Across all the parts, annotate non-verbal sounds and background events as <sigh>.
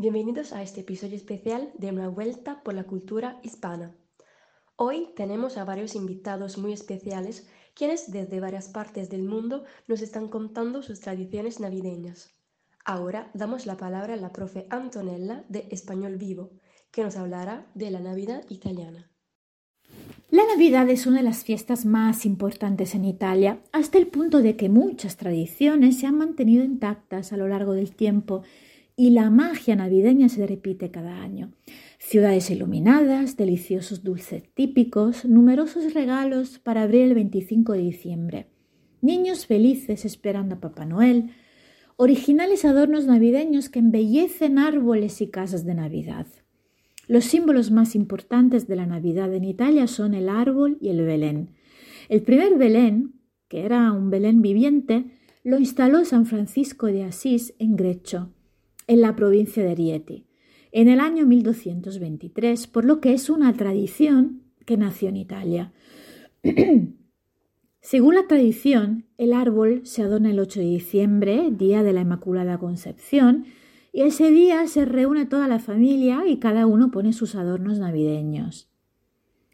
Bienvenidos a este episodio especial de Una Vuelta por la Cultura Hispana. Hoy tenemos a varios invitados muy especiales quienes desde varias partes del mundo nos están contando sus tradiciones navideñas. Ahora damos la palabra a la profe Antonella de Español Vivo, que nos hablará de la Navidad italiana. La Navidad es una de las fiestas más importantes en Italia, hasta el punto de que muchas tradiciones se han mantenido intactas a lo largo del tiempo y la magia navideña se repite cada año. Ciudades iluminadas, deliciosos dulces típicos, numerosos regalos para abrir el 25 de diciembre, niños felices esperando a Papá Noel, originales adornos navideños que embellecen árboles y casas de Navidad. Los símbolos más importantes de la Navidad en Italia son el árbol y el Belén. El primer Belén, que era un Belén viviente, lo instaló San Francisco de Asís en Grecho en la provincia de Rieti, en el año 1223, por lo que es una tradición que nació en Italia. <clears throat> Según la tradición, el árbol se adorna el 8 de diciembre, día de la Inmaculada Concepción, y ese día se reúne toda la familia y cada uno pone sus adornos navideños.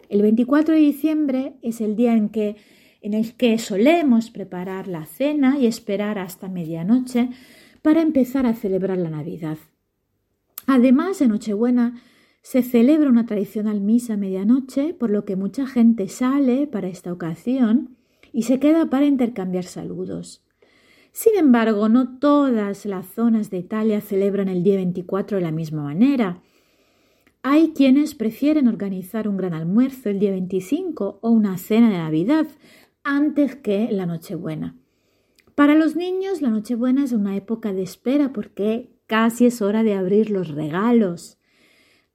El 24 de diciembre es el día en, que, en el que solemos preparar la cena y esperar hasta medianoche para empezar a celebrar la Navidad. Además, en Nochebuena se celebra una tradicional misa a medianoche, por lo que mucha gente sale para esta ocasión y se queda para intercambiar saludos. Sin embargo, no todas las zonas de Italia celebran el día 24 de la misma manera. Hay quienes prefieren organizar un gran almuerzo el día 25 o una cena de Navidad antes que la Nochebuena. Para los niños, la Nochebuena es una época de espera porque casi es hora de abrir los regalos.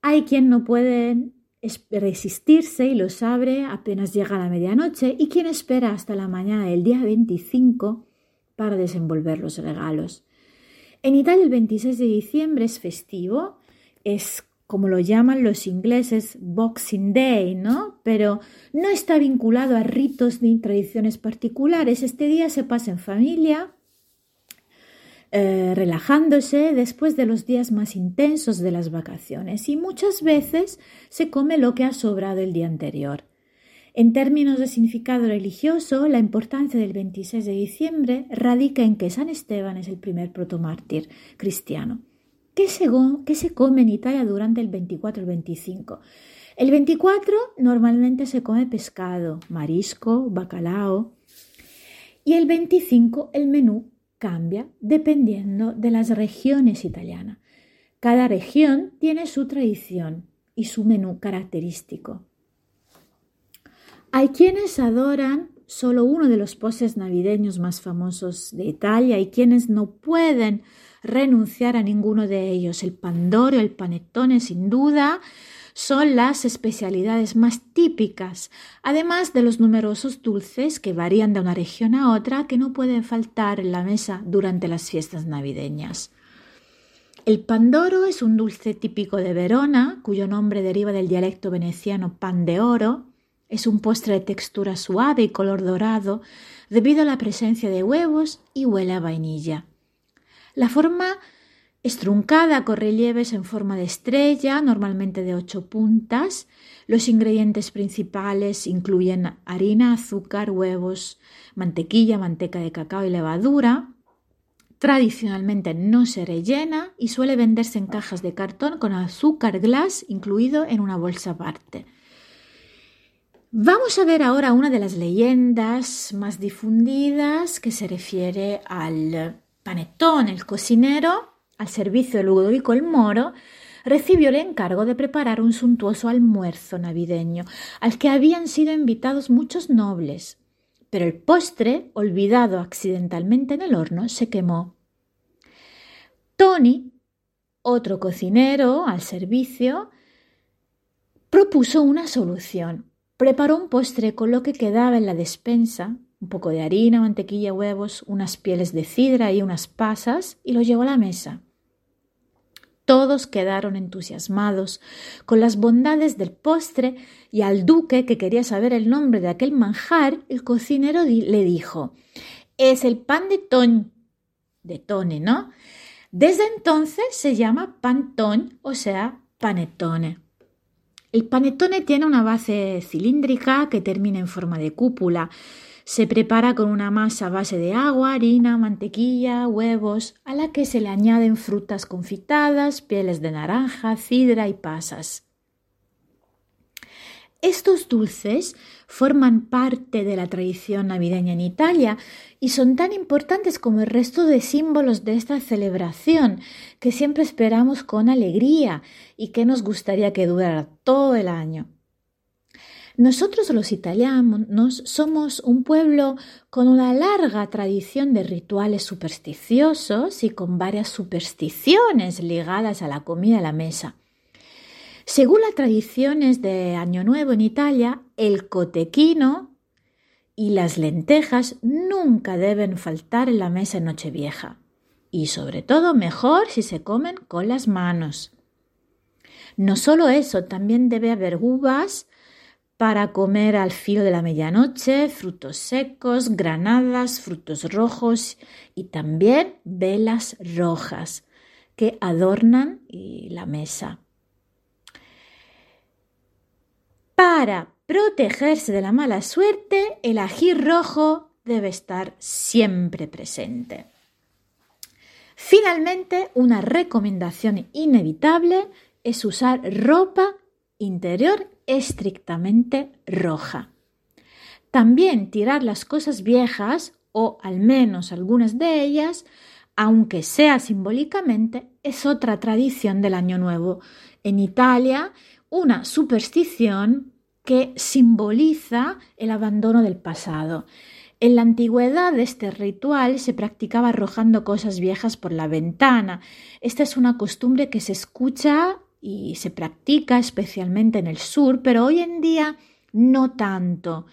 Hay quien no puede resistirse y los abre apenas llega la medianoche y quien espera hasta la mañana del día 25 para desenvolver los regalos. En Italia el 26 de diciembre es festivo, es como lo llaman los ingleses, Boxing Day, ¿no? Pero no está vinculado a ritos ni tradiciones particulares. Este día se pasa en familia, eh, relajándose después de los días más intensos de las vacaciones y muchas veces se come lo que ha sobrado el día anterior. En términos de significado religioso, la importancia del 26 de diciembre radica en que San Esteban es el primer protomártir cristiano. ¿Qué se, come en Italia durante el 24 y el 25? El 24 normalmente se come pescado, marisco, bacalao. Y el 25 el menú cambia dependiendo de las regiones italianas. Cada región tiene su tradición y su menú característico. Hay quienes adoran solo uno de los postres navideños más famosos de Italia y quienes no pueden renunciar a ninguno de ellos. El pandoro, el panettone, sin duda, son las especialidades más típicas, además de los numerosos dulces que varían de una región a otra que no pueden faltar en la mesa durante las fiestas navideñas. El pandoro es un dulce típico de Verona, cuyo nombre deriva del dialecto veneciano pan de oro. Es un postre de textura suave y color dorado debido a la presencia de huevos y huele a vainilla. La forma es truncada con relieves en forma de estrella, normalmente de ocho puntas. Los ingredientes principales incluyen harina, azúcar, huevos, mantequilla, manteca de cacao y levadura. Tradicionalmente no se rellena y suele venderse en cajas de cartón con azúcar glass incluido en una bolsa aparte. Vamos a ver ahora una de las leyendas más difundidas que se refiere al Panetón, el cocinero, al servicio de Ludovico el Moro, recibió el encargo de preparar un suntuoso almuerzo navideño, al que habían sido invitados muchos nobles. Pero el postre, olvidado accidentalmente en el horno, se quemó. Tony, otro cocinero al servicio, propuso una solución. Preparó un postre con lo que quedaba en la despensa un poco de harina, mantequilla, huevos, unas pieles de cidra y unas pasas y lo llevó a la mesa. Todos quedaron entusiasmados con las bondades del postre y al duque, que quería saber el nombre de aquel manjar, el cocinero le dijo Es el pan de ton, de tone, ¿no? Desde entonces se llama pantón, o sea, panetone. El panetone tiene una base cilíndrica que termina en forma de cúpula. Se prepara con una masa a base de agua, harina, mantequilla, huevos, a la que se le añaden frutas confitadas, pieles de naranja, cidra y pasas. Estos dulces forman parte de la tradición navideña en Italia y son tan importantes como el resto de símbolos de esta celebración que siempre esperamos con alegría y que nos gustaría que durara todo el año. Nosotros los italianos somos un pueblo con una larga tradición de rituales supersticiosos y con varias supersticiones ligadas a la comida a la mesa. Según las tradiciones de Año Nuevo en Italia, el cotequino y las lentejas nunca deben faltar en la mesa en Nochevieja. Y sobre todo mejor si se comen con las manos. No solo eso, también debe haber uvas para comer al filo de la medianoche, frutos secos, granadas, frutos rojos y también velas rojas que adornan la mesa. Para protegerse de la mala suerte, el ají rojo debe estar siempre presente. Finalmente, una recomendación inevitable es usar ropa interior estrictamente roja. También tirar las cosas viejas, o al menos algunas de ellas, aunque sea simbólicamente, es otra tradición del Año Nuevo. En Italia, una superstición que simboliza el abandono del pasado. En la antigüedad este ritual se practicaba arrojando cosas viejas por la ventana. Esta es una costumbre que se escucha y se practica especialmente en el sur, pero hoy en día no tanto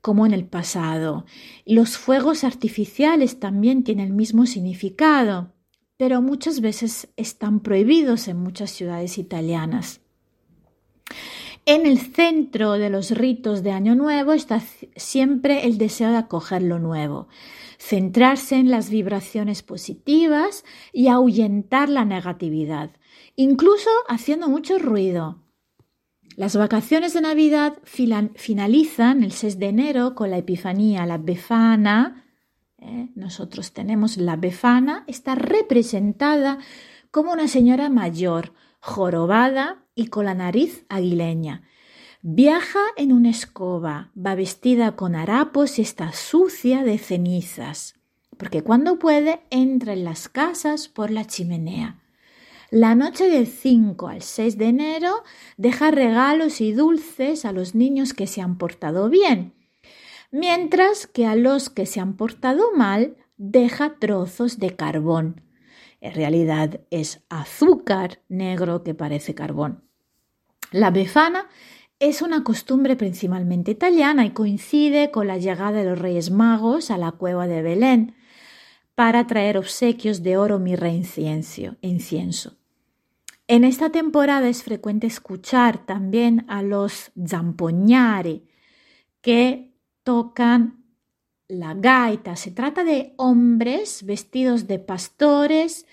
como en el pasado. Los fuegos artificiales también tienen el mismo significado, pero muchas veces están prohibidos en muchas ciudades italianas. En el centro de los ritos de Año Nuevo está siempre el deseo de acoger lo nuevo, centrarse en las vibraciones positivas y ahuyentar la negatividad, incluso haciendo mucho ruido. Las vacaciones de Navidad finalizan el 6 de enero con la Epifanía, la Befana. ¿eh? Nosotros tenemos la Befana, está representada como una señora mayor, jorobada y con la nariz aguileña. Viaja en una escoba, va vestida con harapos y está sucia de cenizas, porque cuando puede entra en las casas por la chimenea. La noche del 5 al 6 de enero deja regalos y dulces a los niños que se han portado bien, mientras que a los que se han portado mal deja trozos de carbón en realidad es azúcar negro que parece carbón. La befana es una costumbre principalmente italiana y coincide con la llegada de los Reyes Magos a la cueva de Belén para traer obsequios de oro, mirra e incienso. En esta temporada es frecuente escuchar también a los zampoñari que tocan la gaita. Se trata de hombres vestidos de pastores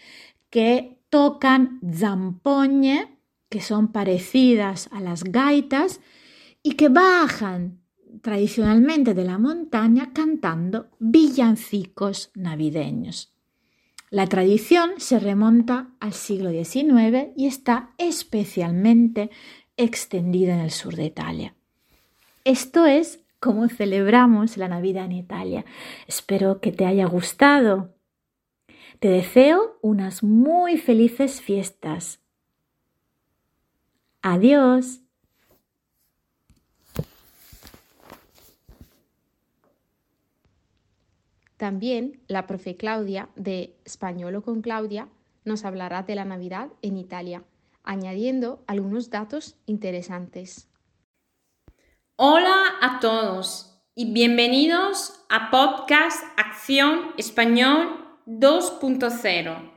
que tocan zampoñe, que son parecidas a las gaitas, y que bajan tradicionalmente de la montaña cantando villancicos navideños. La tradición se remonta al siglo XIX y está especialmente extendida en el sur de Italia. Esto es cómo celebramos la Navidad en Italia. Espero que te haya gustado. Te deseo unas muy felices fiestas. Adiós. También la profe Claudia de Españolo con Claudia nos hablará de la Navidad en Italia, añadiendo algunos datos interesantes. Hola a todos y bienvenidos a Podcast Acción Español 2.0,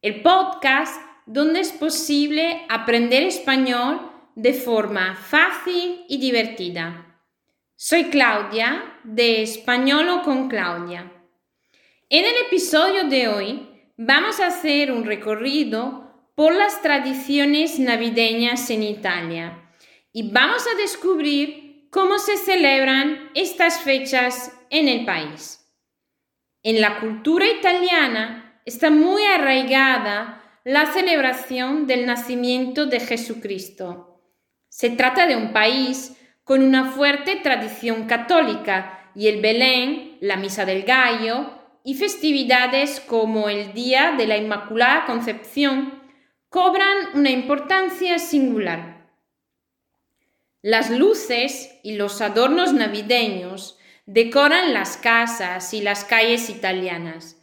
el podcast donde es posible aprender español de forma fácil y divertida. Soy Claudia de Españolo con Claudia. En el episodio de hoy vamos a hacer un recorrido por las tradiciones navideñas en Italia y vamos a descubrir cómo se celebran estas fechas en el país. En la cultura italiana está muy arraigada la celebración del nacimiento de Jesucristo. Se trata de un país con una fuerte tradición católica y el Belén, la Misa del Gallo y festividades como el Día de la Inmaculada Concepción cobran una importancia singular. Las luces y los adornos navideños decoran las casas y las calles italianas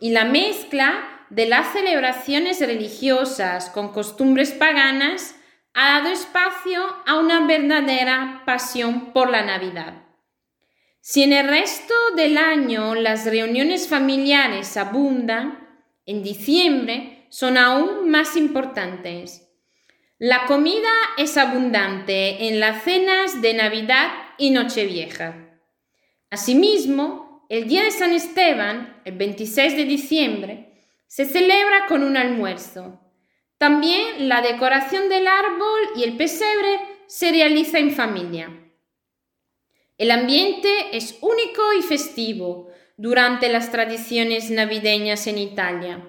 y la mezcla de las celebraciones religiosas con costumbres paganas ha dado espacio a una verdadera pasión por la Navidad. Si en el resto del año las reuniones familiares abundan, en diciembre son aún más importantes. La comida es abundante en las cenas de Navidad y Nochevieja. Asimismo, el día de San Esteban, el 26 de diciembre, se celebra con un almuerzo. También la decoración del árbol y el pesebre se realiza en familia. El ambiente es único y festivo durante las tradiciones navideñas en Italia.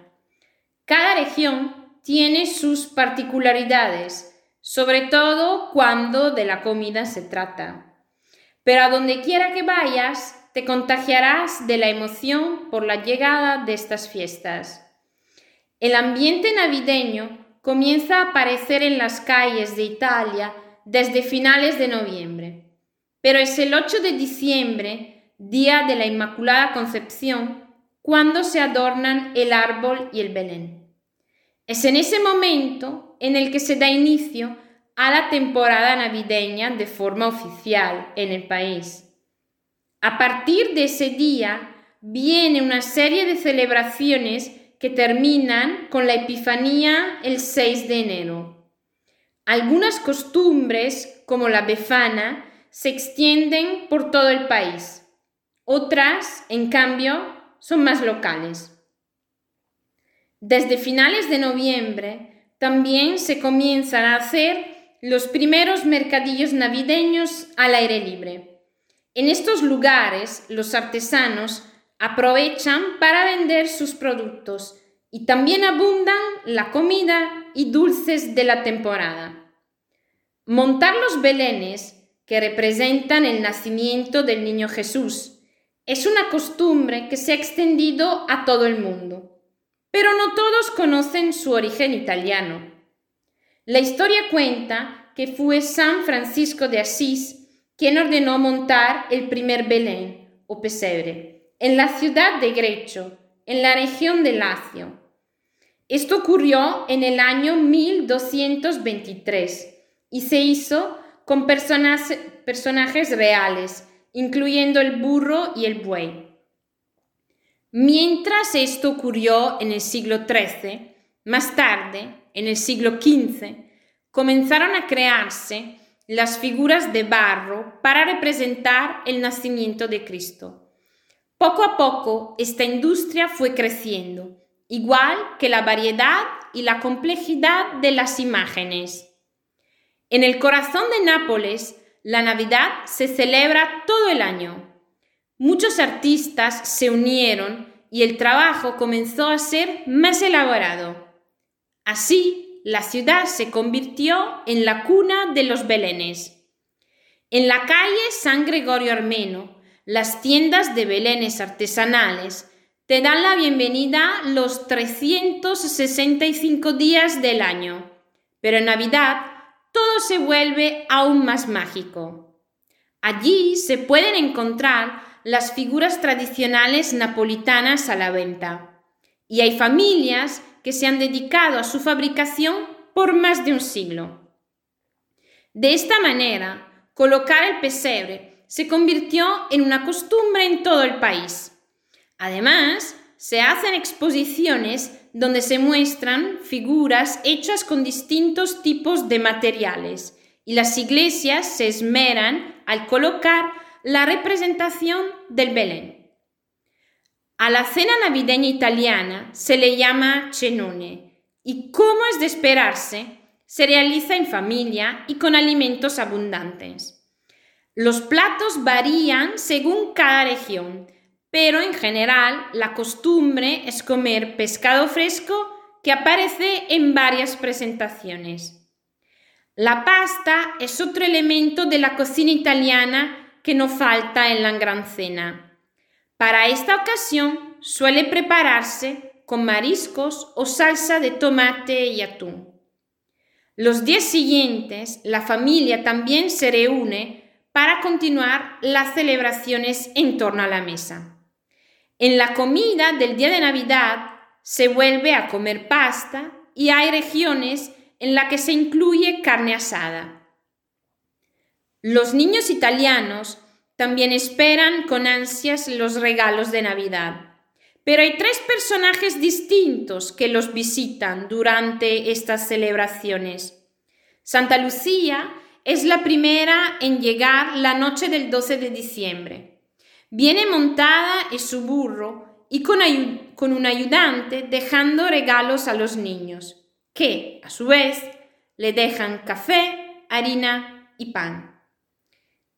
Cada región tiene sus particularidades, sobre todo cuando de la comida se trata. Pero a donde quiera que vayas, te contagiarás de la emoción por la llegada de estas fiestas. El ambiente navideño comienza a aparecer en las calles de Italia desde finales de noviembre. Pero es el 8 de diciembre, día de la Inmaculada Concepción, cuando se adornan el árbol y el Belén. Es en ese momento en el que se da inicio a la temporada navideña de forma oficial en el país. A partir de ese día viene una serie de celebraciones que terminan con la Epifanía el 6 de enero. Algunas costumbres, como la befana, se extienden por todo el país. Otras, en cambio, son más locales. Desde finales de noviembre también se comienzan a hacer los primeros mercadillos navideños al aire libre. En estos lugares los artesanos aprovechan para vender sus productos y también abundan la comida y dulces de la temporada. Montar los belenes que representan el nacimiento del niño Jesús. Es una costumbre que se ha extendido a todo el mundo, pero no todos conocen su origen italiano. La historia cuenta que fue San Francisco de Asís quien ordenó montar el primer Belén o pesebre en la ciudad de Grecho, en la región de Lacio. Esto ocurrió en el año 1223 y se hizo con personajes reales, incluyendo el burro y el buey. Mientras esto ocurrió en el siglo XIII, más tarde, en el siglo XV, comenzaron a crearse las figuras de barro para representar el nacimiento de Cristo. Poco a poco esta industria fue creciendo, igual que la variedad y la complejidad de las imágenes. En el corazón de Nápoles, la Navidad se celebra todo el año. Muchos artistas se unieron y el trabajo comenzó a ser más elaborado. Así, la ciudad se convirtió en la cuna de los belenes. En la calle San Gregorio Armeno, las tiendas de belenes artesanales te dan la bienvenida los 365 días del año, pero en Navidad todo se vuelve aún más mágico. Allí se pueden encontrar las figuras tradicionales napolitanas a la venta. Y hay familias que se han dedicado a su fabricación por más de un siglo. De esta manera, colocar el pesebre se convirtió en una costumbre en todo el país. Además, se hacen exposiciones donde se muestran figuras hechas con distintos tipos de materiales y las iglesias se esmeran al colocar la representación del Belén. A la cena navideña italiana se le llama cenone y, como es de esperarse, se realiza en familia y con alimentos abundantes. Los platos varían según cada región, pero en general la costumbre es comer pescado fresco que aparece en varias presentaciones. La pasta es otro elemento de la cocina italiana que no falta en la gran cena. Para esta ocasión suele prepararse con mariscos o salsa de tomate y atún. Los días siguientes la familia también se reúne para continuar las celebraciones en torno a la mesa. En la comida del día de Navidad se vuelve a comer pasta y hay regiones en las que se incluye carne asada. Los niños italianos también esperan con ansias los regalos de Navidad, pero hay tres personajes distintos que los visitan durante estas celebraciones. Santa Lucía es la primera en llegar la noche del 12 de diciembre. Viene montada en su burro y con, con un ayudante dejando regalos a los niños, que, a su vez, le dejan café, harina y pan.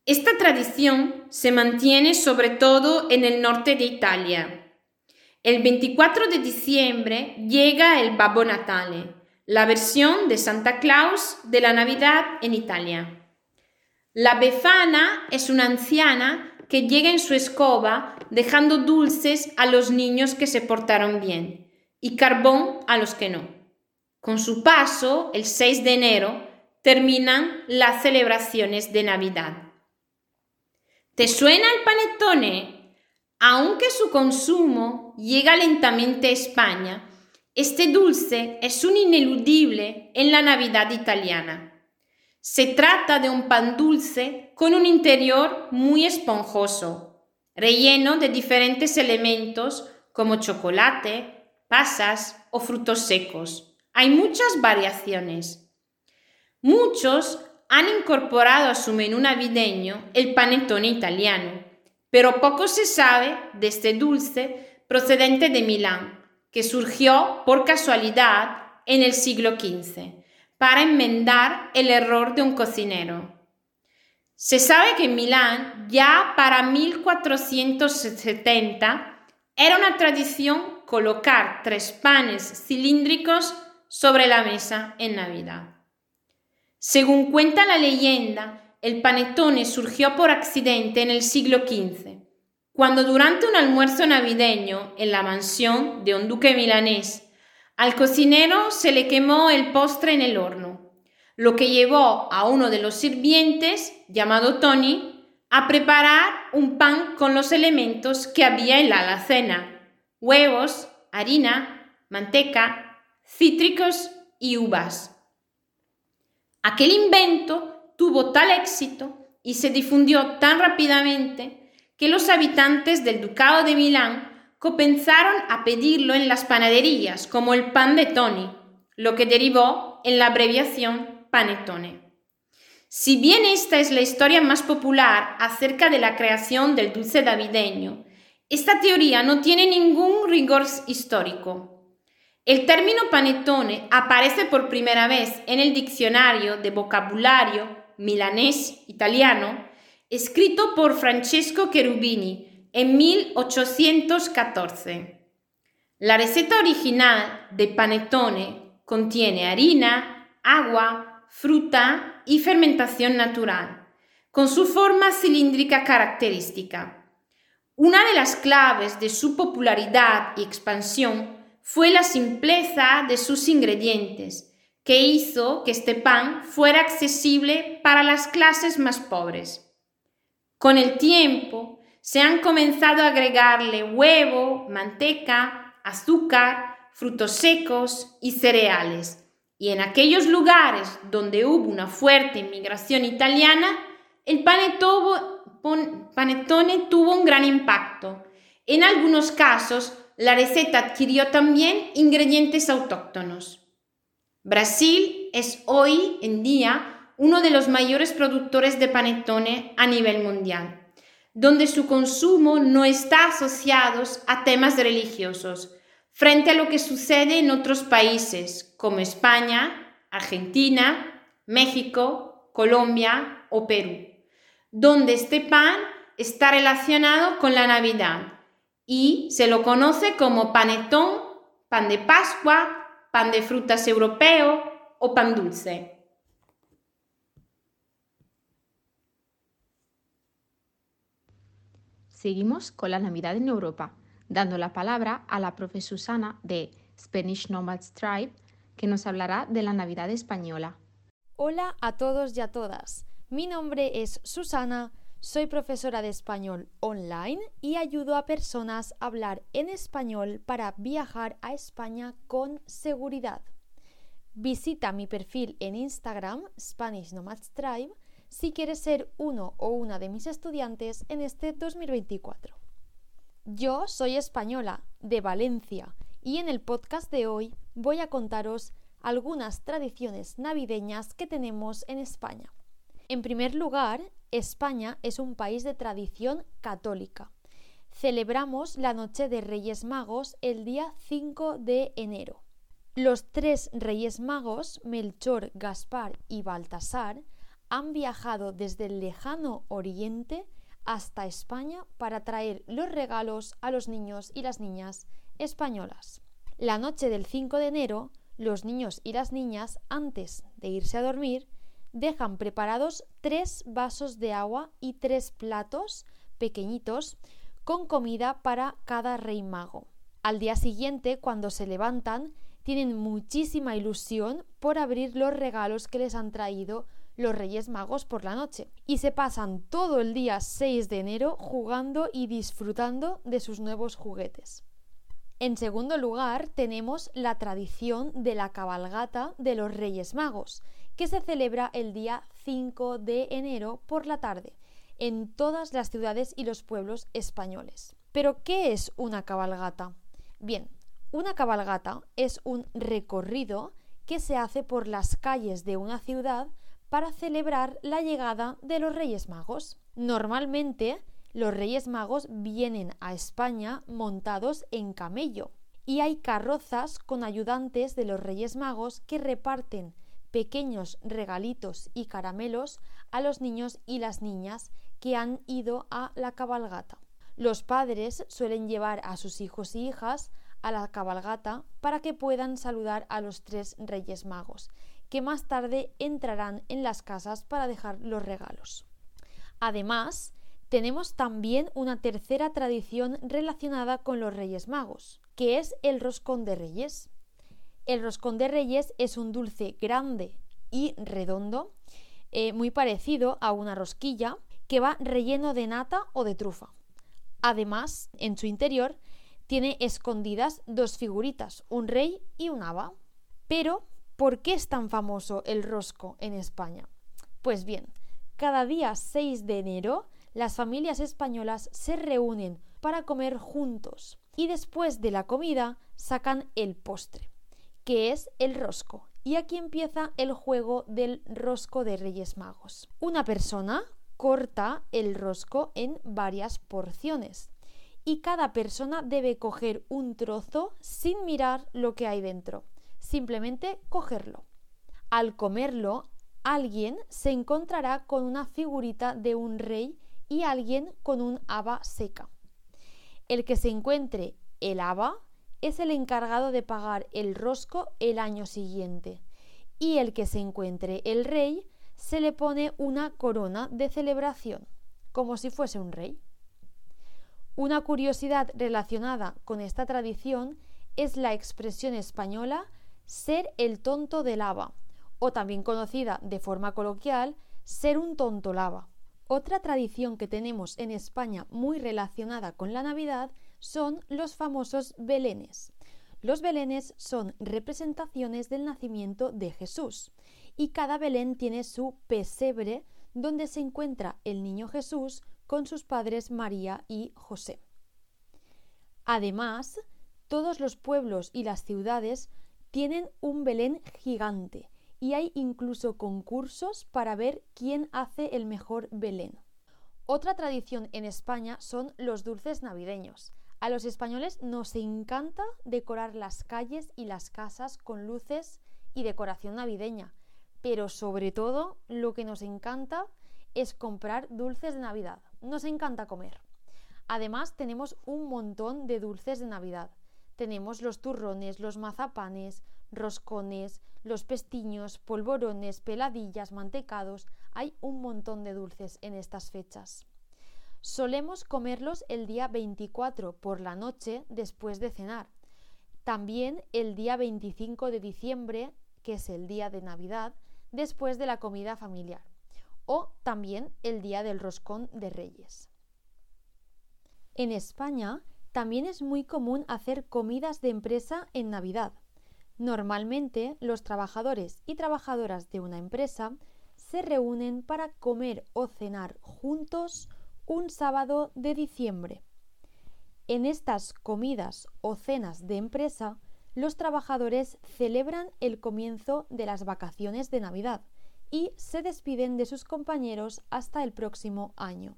Esta tradición se mantiene sobre todo en el norte de Italia. El 24 de diciembre llega el Babbo Natale, la versión de Santa Claus de la Navidad en Italia. La Befana es una anciana que llega en su escoba dejando dulces a los niños que se portaron bien y carbón a los que no. Con su paso, el 6 de enero, terminan las celebraciones de Navidad. ¿Te suena el panettone? Aunque su consumo llega lentamente a España, este dulce es un ineludible en la Navidad italiana. Se trata de un pan dulce con un interior muy esponjoso, relleno de diferentes elementos como chocolate, pasas o frutos secos. Hay muchas variaciones. Muchos han incorporado a su menú navideño el panettone italiano, pero poco se sabe de este dulce procedente de Milán, que surgió por casualidad en el siglo XV para enmendar el error de un cocinero. Se sabe que en Milán ya para 1470 era una tradición colocar tres panes cilíndricos sobre la mesa en Navidad. Según cuenta la leyenda, el panettone surgió por accidente en el siglo XV, cuando durante un almuerzo navideño en la mansión de un duque milanés al cocinero se le quemó el postre en el horno, lo que llevó a uno de los sirvientes, llamado Tony, a preparar un pan con los elementos que había en la alacena, huevos, harina, manteca, cítricos y uvas. Aquel invento tuvo tal éxito y se difundió tan rápidamente que los habitantes del Ducado de Milán comenzaron a pedirlo en las panaderías como el pan de Tony, lo que derivó en la abreviación panettone. Si bien esta es la historia más popular acerca de la creación del dulce navideño, esta teoría no tiene ningún rigor histórico. El término panettone aparece por primera vez en el diccionario de vocabulario milanés italiano, escrito por Francesco Cherubini en 1814. La receta original de panettone contiene harina, agua, fruta y fermentación natural, con su forma cilíndrica característica. Una de las claves de su popularidad y expansión fue la simpleza de sus ingredientes, que hizo que este pan fuera accesible para las clases más pobres. Con el tiempo, se han comenzado a agregarle huevo, manteca, azúcar, frutos secos y cereales. Y en aquellos lugares donde hubo una fuerte inmigración italiana, el panettone tuvo un gran impacto. En algunos casos, la receta adquirió también ingredientes autóctonos. Brasil es hoy en día uno de los mayores productores de panettone a nivel mundial donde su consumo no está asociado a temas religiosos, frente a lo que sucede en otros países como España, Argentina, México, Colombia o Perú, donde este pan está relacionado con la Navidad y se lo conoce como panetón, pan de Pascua, pan de frutas europeo o pan dulce. Seguimos con la Navidad en Europa, dando la palabra a la profe Susana de Spanish Nomads Tribe, que nos hablará de la Navidad española. Hola a todos y a todas. Mi nombre es Susana, soy profesora de español online y ayudo a personas a hablar en español para viajar a España con seguridad. Visita mi perfil en Instagram, Spanish Nomads Tribe, si quieres ser uno o una de mis estudiantes en este 2024. Yo soy española, de Valencia, y en el podcast de hoy voy a contaros algunas tradiciones navideñas que tenemos en España. En primer lugar, España es un país de tradición católica. Celebramos la Noche de Reyes Magos el día 5 de enero. Los tres Reyes Magos, Melchor, Gaspar y Baltasar, han viajado desde el lejano Oriente hasta España para traer los regalos a los niños y las niñas españolas. La noche del 5 de enero, los niños y las niñas, antes de irse a dormir, dejan preparados tres vasos de agua y tres platos pequeñitos con comida para cada rey mago. Al día siguiente, cuando se levantan, tienen muchísima ilusión por abrir los regalos que les han traído los Reyes Magos por la noche y se pasan todo el día 6 de enero jugando y disfrutando de sus nuevos juguetes. En segundo lugar, tenemos la tradición de la cabalgata de los Reyes Magos, que se celebra el día 5 de enero por la tarde en todas las ciudades y los pueblos españoles. Pero, ¿qué es una cabalgata? Bien, una cabalgata es un recorrido que se hace por las calles de una ciudad para celebrar la llegada de los Reyes Magos. Normalmente, los Reyes Magos vienen a España montados en camello y hay carrozas con ayudantes de los Reyes Magos que reparten pequeños regalitos y caramelos a los niños y las niñas que han ido a la cabalgata. Los padres suelen llevar a sus hijos y hijas a la cabalgata para que puedan saludar a los tres Reyes Magos que más tarde entrarán en las casas para dejar los regalos. Además, tenemos también una tercera tradición relacionada con los Reyes Magos, que es el roscón de Reyes. El roscón de Reyes es un dulce grande y redondo, eh, muy parecido a una rosquilla, que va relleno de nata o de trufa. Además, en su interior tiene escondidas dos figuritas, un rey y un haba. Pero ¿Por qué es tan famoso el rosco en España? Pues bien, cada día 6 de enero las familias españolas se reúnen para comer juntos y después de la comida sacan el postre, que es el rosco. Y aquí empieza el juego del rosco de Reyes Magos. Una persona corta el rosco en varias porciones y cada persona debe coger un trozo sin mirar lo que hay dentro simplemente cogerlo. Al comerlo, alguien se encontrará con una figurita de un rey y alguien con un haba seca. El que se encuentre el haba es el encargado de pagar el rosco el año siguiente y el que se encuentre el rey se le pone una corona de celebración, como si fuese un rey. Una curiosidad relacionada con esta tradición es la expresión española ser el tonto de lava, o también conocida de forma coloquial, ser un tonto lava. Otra tradición que tenemos en España muy relacionada con la Navidad son los famosos belenes. Los belenes son representaciones del nacimiento de Jesús y cada belén tiene su pesebre donde se encuentra el niño Jesús con sus padres María y José. Además, todos los pueblos y las ciudades tienen un Belén gigante y hay incluso concursos para ver quién hace el mejor Belén. Otra tradición en España son los dulces navideños. A los españoles nos encanta decorar las calles y las casas con luces y decoración navideña, pero sobre todo lo que nos encanta es comprar dulces de Navidad. Nos encanta comer. Además tenemos un montón de dulces de Navidad. Tenemos los turrones, los mazapanes, roscones, los pestiños, polvorones, peladillas, mantecados. Hay un montón de dulces en estas fechas. Solemos comerlos el día 24 por la noche después de cenar. También el día 25 de diciembre, que es el día de Navidad, después de la comida familiar. O también el día del roscón de Reyes. En España también es muy común hacer comidas de empresa en Navidad. Normalmente los trabajadores y trabajadoras de una empresa se reúnen para comer o cenar juntos un sábado de diciembre. En estas comidas o cenas de empresa, los trabajadores celebran el comienzo de las vacaciones de Navidad y se despiden de sus compañeros hasta el próximo año.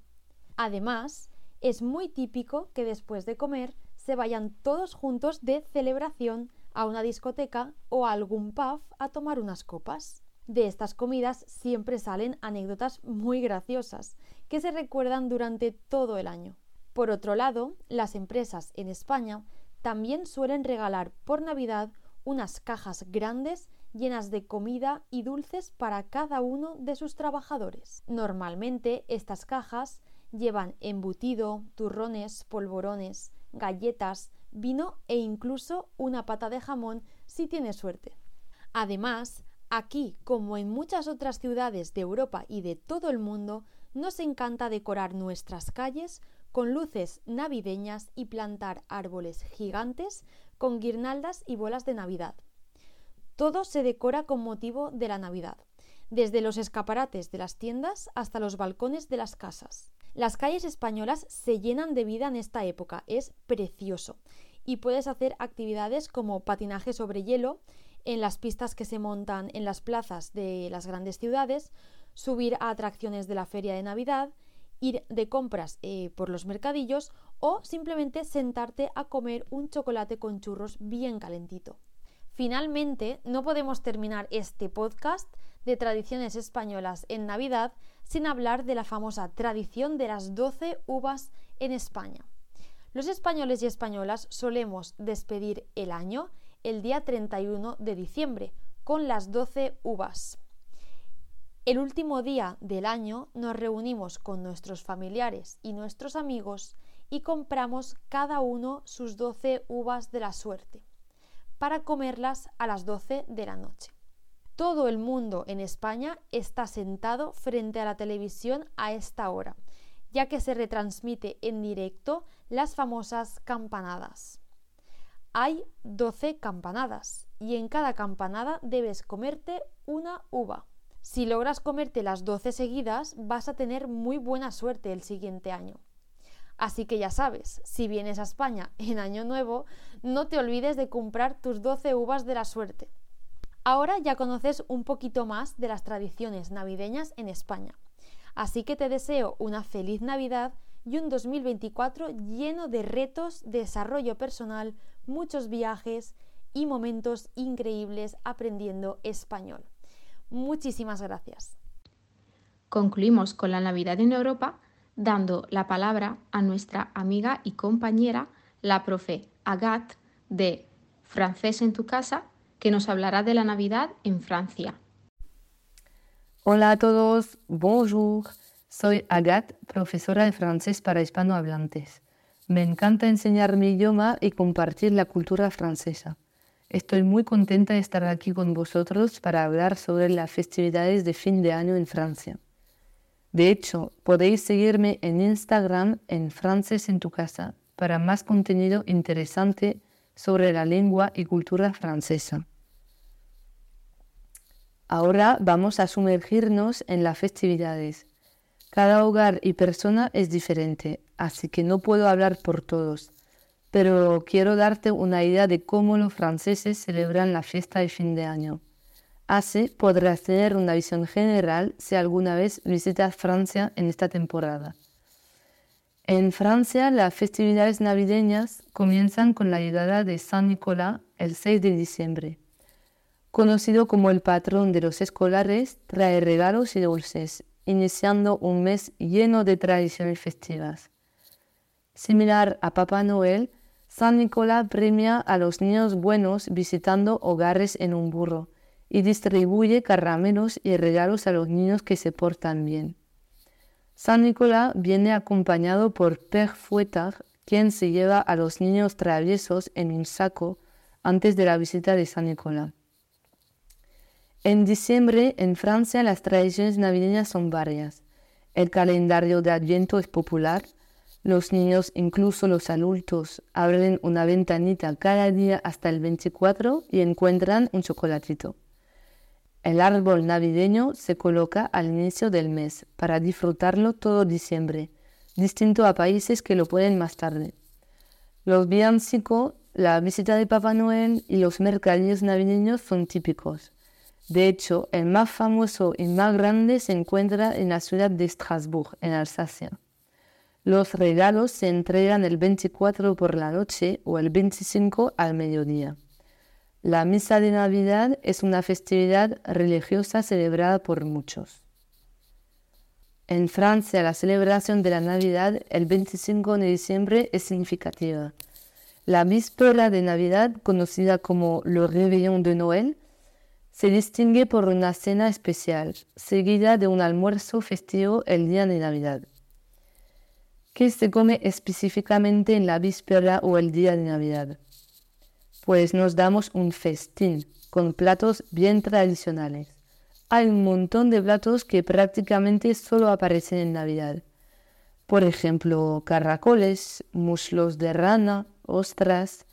Además, es muy típico que después de comer se vayan todos juntos de celebración a una discoteca o a algún pub a tomar unas copas. De estas comidas siempre salen anécdotas muy graciosas que se recuerdan durante todo el año. Por otro lado, las empresas en España también suelen regalar por Navidad unas cajas grandes llenas de comida y dulces para cada uno de sus trabajadores. Normalmente estas cajas llevan embutido, turrones, polvorones, galletas, vino e incluso una pata de jamón si tiene suerte. Además, aquí, como en muchas otras ciudades de Europa y de todo el mundo, nos encanta decorar nuestras calles con luces navideñas y plantar árboles gigantes con guirnaldas y bolas de Navidad. Todo se decora con motivo de la Navidad, desde los escaparates de las tiendas hasta los balcones de las casas. Las calles españolas se llenan de vida en esta época, es precioso y puedes hacer actividades como patinaje sobre hielo en las pistas que se montan en las plazas de las grandes ciudades, subir a atracciones de la feria de Navidad, ir de compras eh, por los mercadillos o simplemente sentarte a comer un chocolate con churros bien calentito. Finalmente, no podemos terminar este podcast de tradiciones españolas en Navidad sin hablar de la famosa tradición de las 12 uvas en España. Los españoles y españolas solemos despedir el año el día 31 de diciembre con las 12 uvas. El último día del año nos reunimos con nuestros familiares y nuestros amigos y compramos cada uno sus 12 uvas de la suerte para comerlas a las 12 de la noche. Todo el mundo en España está sentado frente a la televisión a esta hora ya que se retransmite en directo las famosas campanadas. Hay 12 campanadas y en cada campanada debes comerte una uva. Si logras comerte las 12 seguidas, vas a tener muy buena suerte el siguiente año. Así que ya sabes, si vienes a España en Año Nuevo, no te olvides de comprar tus 12 uvas de la suerte. Ahora ya conoces un poquito más de las tradiciones navideñas en España. Así que te deseo una feliz Navidad y un 2024 lleno de retos, desarrollo personal, muchos viajes y momentos increíbles aprendiendo español. Muchísimas gracias. Concluimos con la Navidad en Europa dando la palabra a nuestra amiga y compañera, la profe Agathe de Francés en tu casa, que nos hablará de la Navidad en Francia. Hola a todos, bonjour. Soy Agathe, profesora de francés para hispanohablantes. Me encanta enseñar mi idioma y compartir la cultura francesa. Estoy muy contenta de estar aquí con vosotros para hablar sobre las festividades de fin de año en Francia. De hecho, podéis seguirme en Instagram en Francés en tu casa para más contenido interesante sobre la lengua y cultura francesa. Ahora vamos a sumergirnos en las festividades. Cada hogar y persona es diferente, así que no puedo hablar por todos, pero quiero darte una idea de cómo los franceses celebran la fiesta de fin de año. Así podrás tener una visión general si alguna vez visitas Francia en esta temporada. En Francia, las festividades navideñas comienzan con la llegada de San Nicolás el 6 de diciembre. Conocido como el patrón de los escolares, trae regalos y dulces, iniciando un mes lleno de tradiciones festivas. Similar a Papá Noel, San Nicolás premia a los niños buenos visitando hogares en un burro y distribuye caramelos y regalos a los niños que se portan bien. San Nicolás viene acompañado por Père Fouettard, quien se lleva a los niños traviesos en un saco antes de la visita de San Nicolás. En diciembre, en Francia, las tradiciones navideñas son varias. El calendario de Adviento es popular. Los niños, incluso los adultos, abren una ventanita cada día hasta el 24 y encuentran un chocolatito. El árbol navideño se coloca al inicio del mes para disfrutarlo todo diciembre, distinto a países que lo pueden más tarde. Los villancicos, la visita de Papá Noel y los mercadillos navideños son típicos. De hecho, el más famoso y más grande se encuentra en la ciudad de Strasbourg, en Alsacia. Los regalos se entregan el 24 por la noche o el 25 al mediodía. La misa de Navidad es una festividad religiosa celebrada por muchos. En Francia, la celebración de la Navidad el 25 de diciembre es significativa. La víspera de Navidad, conocida como le Réveillon de Noël, se distingue por una cena especial, seguida de un almuerzo festivo el día de Navidad. ¿Qué se come específicamente en la víspera o el día de Navidad? Pues nos damos un festín con platos bien tradicionales. Hay un montón de platos que prácticamente solo aparecen en Navidad. Por ejemplo, caracoles, muslos de rana, ostras.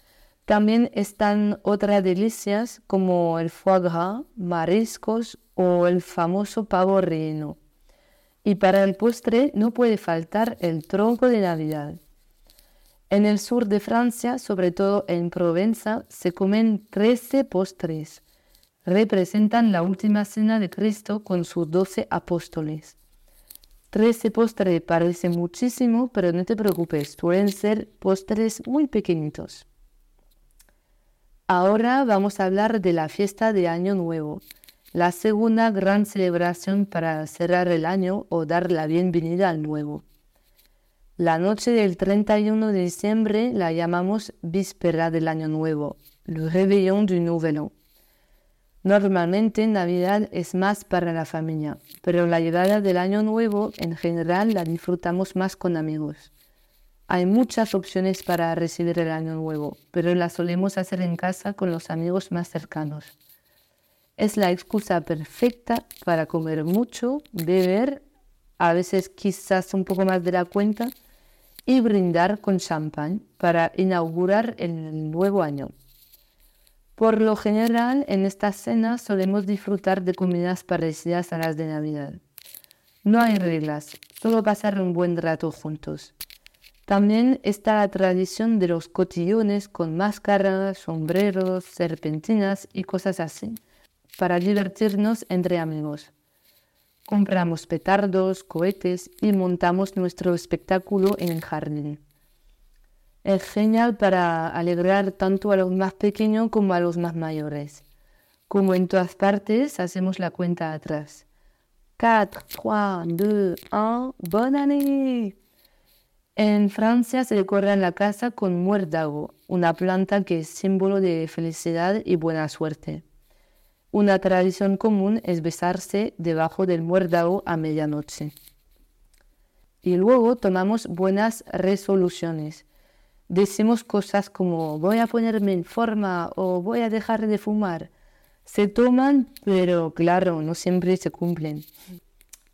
También están otras delicias como el foie gras, mariscos o el famoso pavo relleno. Y para el postre no puede faltar el tronco de Navidad. En el sur de Francia, sobre todo en Provenza, se comen 13 postres. Representan la última cena de Cristo con sus doce apóstoles. Trece postres parece muchísimo, pero no te preocupes, suelen ser postres muy pequeñitos. Ahora vamos a hablar de la fiesta de Año Nuevo, la segunda gran celebración para cerrar el año o dar la bienvenida al nuevo. La noche del 31 de diciembre la llamamos víspera del Año Nuevo, le réveillon du Nouvel. Normalmente Navidad es más para la familia, pero la llegada del Año Nuevo en general la disfrutamos más con amigos. Hay muchas opciones para recibir el Año Nuevo, pero la solemos hacer en casa con los amigos más cercanos. Es la excusa perfecta para comer mucho, beber, a veces quizás un poco más de la cuenta, y brindar con champán para inaugurar el nuevo año. Por lo general, en estas cenas solemos disfrutar de comidas parecidas a las de Navidad. No hay reglas, solo pasar un buen rato juntos. También está la tradición de los cotillones con máscaras, sombreros, serpentinas y cosas así, para divertirnos entre amigos. Compramos petardos, cohetes y montamos nuestro espectáculo en el jardín. Es genial para alegrar tanto a los más pequeños como a los más mayores. Como en todas partes, hacemos la cuenta atrás. 4, 3, 2, 1, ¡Bonne! En Francia se decora la casa con muérdago, una planta que es símbolo de felicidad y buena suerte. Una tradición común es besarse debajo del muérdago a medianoche. Y luego tomamos buenas resoluciones. Decimos cosas como voy a ponerme en forma o voy a dejar de fumar. Se toman, pero claro, no siempre se cumplen.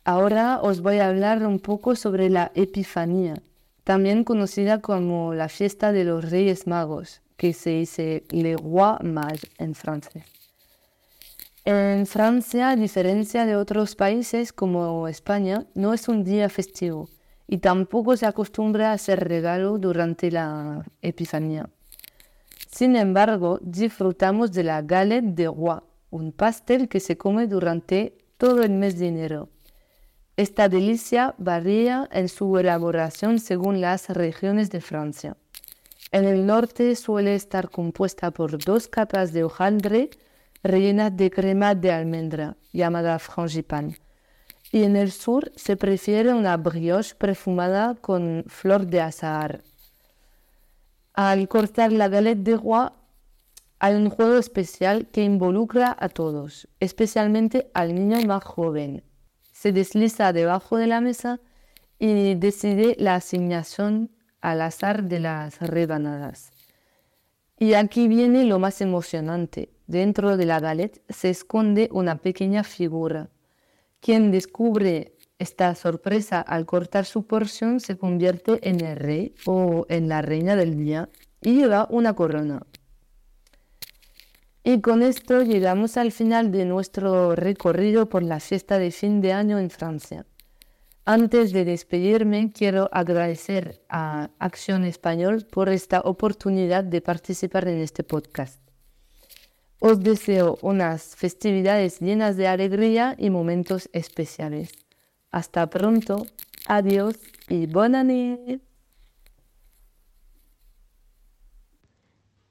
Ahora os voy a hablar un poco sobre la Epifanía, también conocida como la fiesta de los Reyes Magos, que se dice Le Roi Mage en francés. En Francia, a diferencia de otros países como España, no es un día festivo y tampoco se acostumbra a hacer regalo durante la Epifanía. Sin embargo, disfrutamos de la galette de roi, un pastel que se come durante todo el mes de enero. Esta delicia varía en su elaboración según las regiones de Francia. En el norte suele estar compuesta por dos capas de hojaldre rellenas de crema de almendra, llamada frangipane. Y en el sur se prefiere una brioche perfumada con flor de azahar. Al cortar la galette de roi hay un juego especial que involucra a todos, especialmente al niño más joven. Se desliza debajo de la mesa y decide la asignación al azar de las rebanadas. Y aquí viene lo más emocionante. Dentro de la galette se esconde una pequeña figura. Quien descubre esta sorpresa al cortar su porción se convierte en el rey o en la reina del día y lleva una corona. Y con esto llegamos al final de nuestro recorrido por la fiesta de fin de año en Francia. Antes de despedirme, quiero agradecer a Acción Español por esta oportunidad de participar en este podcast. Os deseo unas festividades llenas de alegría y momentos especiales. Hasta pronto, adiós y buena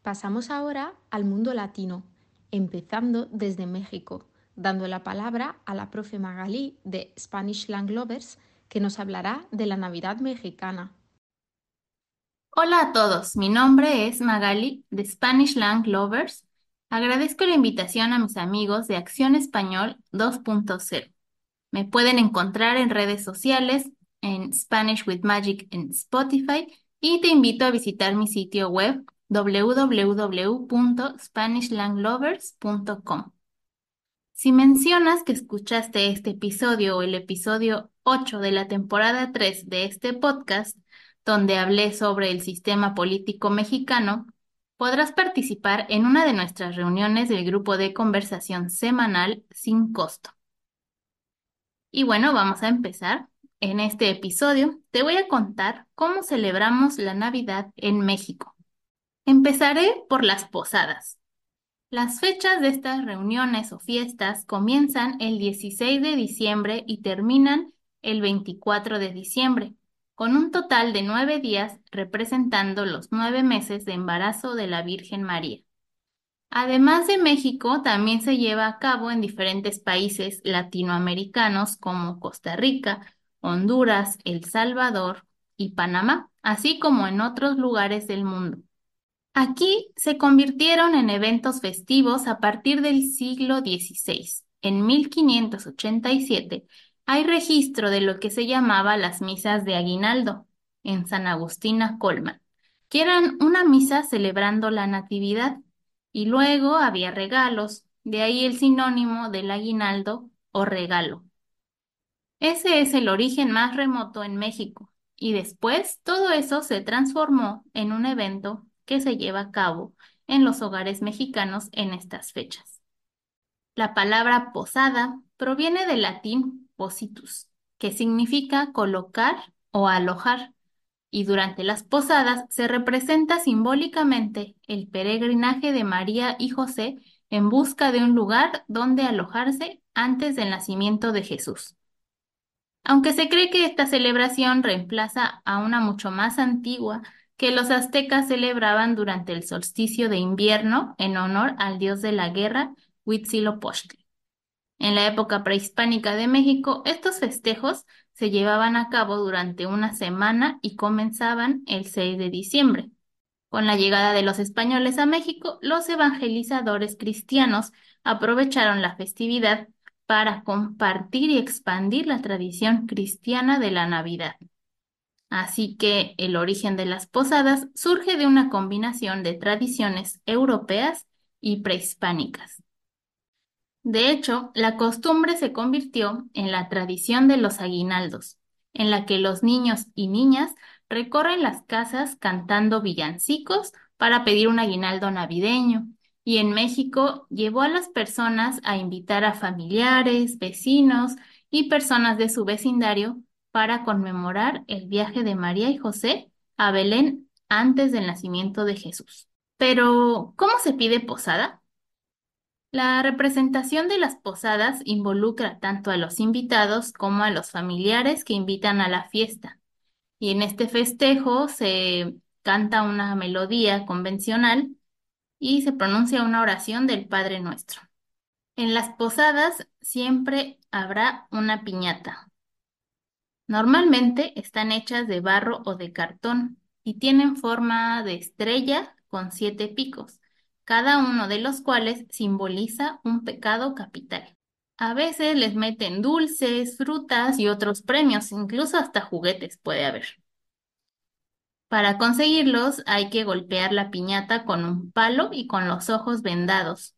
Pasamos ahora al mundo latino, empezando desde México, dando la palabra a la profe Magalí de Spanish Lang Lovers, que nos hablará de la Navidad mexicana. Hola a todos, mi nombre es Magali de Spanish Lang Lovers. Agradezco la invitación a mis amigos de Acción Español 2.0. Me pueden encontrar en redes sociales, en Spanish with Magic en Spotify y te invito a visitar mi sitio web www.spanishlandlovers.com. Si mencionas que escuchaste este episodio o el episodio 8 de la temporada 3 de este podcast, donde hablé sobre el sistema político mexicano, podrás participar en una de nuestras reuniones del grupo de conversación semanal sin costo. Y bueno, vamos a empezar. En este episodio te voy a contar cómo celebramos la Navidad en México. Empezaré por las posadas. Las fechas de estas reuniones o fiestas comienzan el 16 de diciembre y terminan el 24 de diciembre, con un total de nueve días representando los nueve meses de embarazo de la Virgen María. Además de México, también se lleva a cabo en diferentes países latinoamericanos como Costa Rica, Honduras, El Salvador y Panamá, así como en otros lugares del mundo. Aquí se convirtieron en eventos festivos a partir del siglo XVI. En 1587 hay registro de lo que se llamaba las misas de aguinaldo en San Agustina Colman, que eran una misa celebrando la Natividad, y luego había regalos, de ahí el sinónimo del aguinaldo o regalo. Ese es el origen más remoto en México, y después todo eso se transformó en un evento que se lleva a cabo en los hogares mexicanos en estas fechas. La palabra posada proviene del latín que significa colocar o alojar, y durante las posadas se representa simbólicamente el peregrinaje de María y José en busca de un lugar donde alojarse antes del nacimiento de Jesús. Aunque se cree que esta celebración reemplaza a una mucho más antigua que los aztecas celebraban durante el solsticio de invierno en honor al dios de la guerra, Huitzilopochtli. En la época prehispánica de México, estos festejos se llevaban a cabo durante una semana y comenzaban el 6 de diciembre. Con la llegada de los españoles a México, los evangelizadores cristianos aprovecharon la festividad para compartir y expandir la tradición cristiana de la Navidad. Así que el origen de las posadas surge de una combinación de tradiciones europeas y prehispánicas. De hecho, la costumbre se convirtió en la tradición de los aguinaldos, en la que los niños y niñas recorren las casas cantando villancicos para pedir un aguinaldo navideño, y en México llevó a las personas a invitar a familiares, vecinos y personas de su vecindario para conmemorar el viaje de María y José a Belén antes del nacimiento de Jesús. Pero, ¿cómo se pide posada? La representación de las posadas involucra tanto a los invitados como a los familiares que invitan a la fiesta. Y en este festejo se canta una melodía convencional y se pronuncia una oración del Padre Nuestro. En las posadas siempre habrá una piñata. Normalmente están hechas de barro o de cartón y tienen forma de estrella con siete picos, cada uno de los cuales simboliza un pecado capital. A veces les meten dulces, frutas y otros premios, incluso hasta juguetes puede haber. Para conseguirlos hay que golpear la piñata con un palo y con los ojos vendados.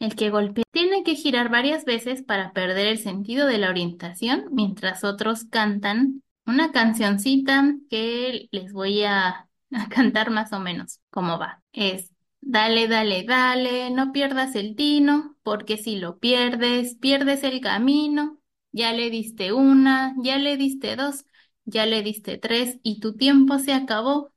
El que golpea tiene que girar varias veces para perder el sentido de la orientación, mientras otros cantan una cancioncita que les voy a, <laughs> a cantar más o menos cómo va. Es Dale, dale, dale, no pierdas el tino, porque si lo pierdes, pierdes el camino. Ya le diste una, ya le diste dos, ya le diste tres y tu tiempo se acabó.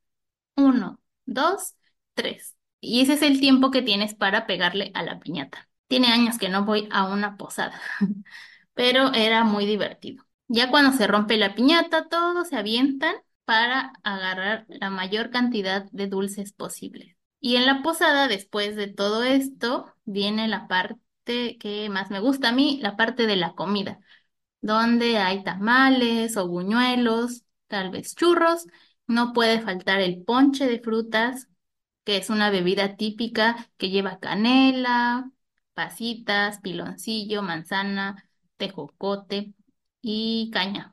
Uno, dos, tres. Y ese es el tiempo que tienes para pegarle a la piñata. Tiene años que no voy a una posada, <laughs> pero era muy divertido. Ya cuando se rompe la piñata, todos se avientan para agarrar la mayor cantidad de dulces posibles. Y en la posada, después de todo esto, viene la parte que más me gusta a mí, la parte de la comida, donde hay tamales o buñuelos, tal vez churros. No puede faltar el ponche de frutas, que es una bebida típica que lleva canela, pasitas, piloncillo, manzana, tejocote y caña.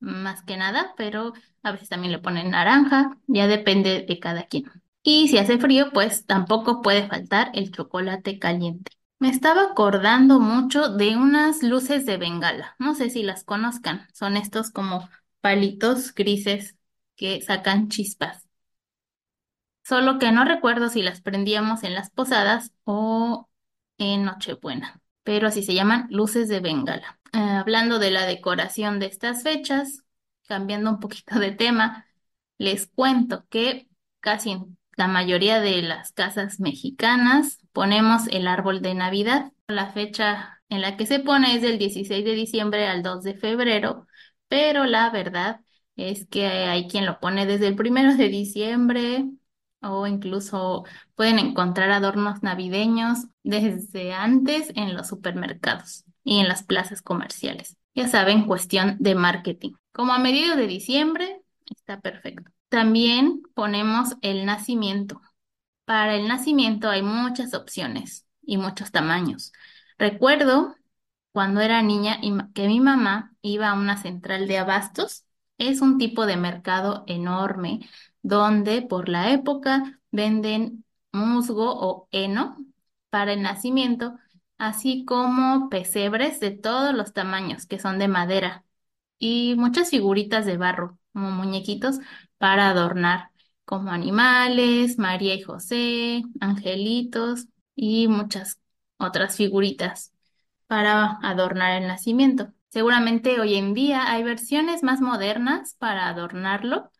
Más que nada, pero a veces también le ponen naranja, ya depende de cada quien. Y si hace frío, pues tampoco puede faltar el chocolate caliente. Me estaba acordando mucho de unas luces de bengala. No sé si las conozcan. Son estos como palitos grises que sacan chispas. Solo que no recuerdo si las prendíamos en las posadas o en Nochebuena, pero así se llaman luces de bengala. Eh, hablando de la decoración de estas fechas, cambiando un poquito de tema, les cuento que casi en la mayoría de las casas mexicanas ponemos el árbol de Navidad. La fecha en la que se pone es del 16 de diciembre al 2 de febrero, pero la verdad es que hay quien lo pone desde el primero de diciembre o incluso pueden encontrar adornos navideños desde antes en los supermercados y en las plazas comerciales. Ya saben, cuestión de marketing. Como a mediados de diciembre, está perfecto. También ponemos el nacimiento. Para el nacimiento hay muchas opciones y muchos tamaños. Recuerdo cuando era niña que mi mamá iba a una central de abastos. Es un tipo de mercado enorme donde por la época venden musgo o heno para el nacimiento, así como pesebres de todos los tamaños que son de madera y muchas figuritas de barro, como muñequitos para adornar, como animales, María y José, angelitos y muchas otras figuritas para adornar el nacimiento. Seguramente hoy en día hay versiones más modernas para adornarlo,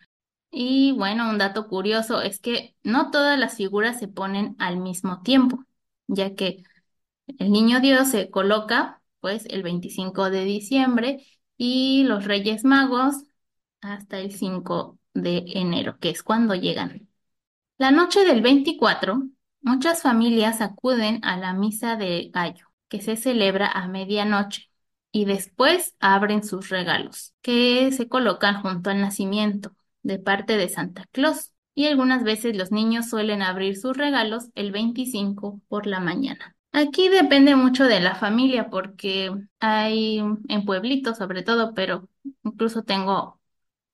y bueno, un dato curioso es que no todas las figuras se ponen al mismo tiempo, ya que el niño Dios se coloca pues el 25 de diciembre y los Reyes Magos hasta el 5 de enero, que es cuando llegan. La noche del 24, muchas familias acuden a la misa de gallo, que se celebra a medianoche, y después abren sus regalos, que se colocan junto al nacimiento de parte de Santa Claus y algunas veces los niños suelen abrir sus regalos el 25 por la mañana. Aquí depende mucho de la familia porque hay en pueblitos sobre todo, pero incluso tengo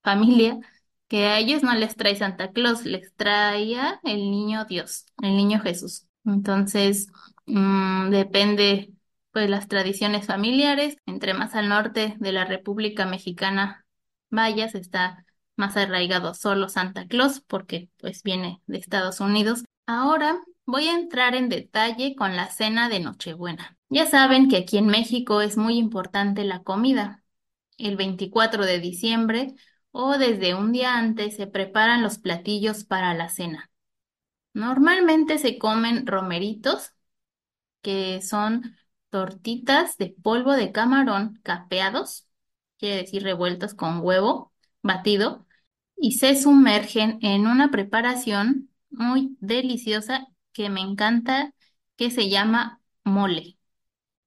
familia que a ellos no les trae Santa Claus, les traía el niño Dios, el niño Jesús. Entonces, mm, depende pues las tradiciones familiares. Entre más al norte de la República Mexicana vayas, está más arraigado solo Santa Claus porque pues viene de Estados Unidos. Ahora voy a entrar en detalle con la cena de Nochebuena. Ya saben que aquí en México es muy importante la comida. El 24 de diciembre o desde un día antes se preparan los platillos para la cena. Normalmente se comen romeritos, que son tortitas de polvo de camarón capeados, quiere decir revueltos con huevo batido, y se sumergen en una preparación muy deliciosa que me encanta, que se llama mole.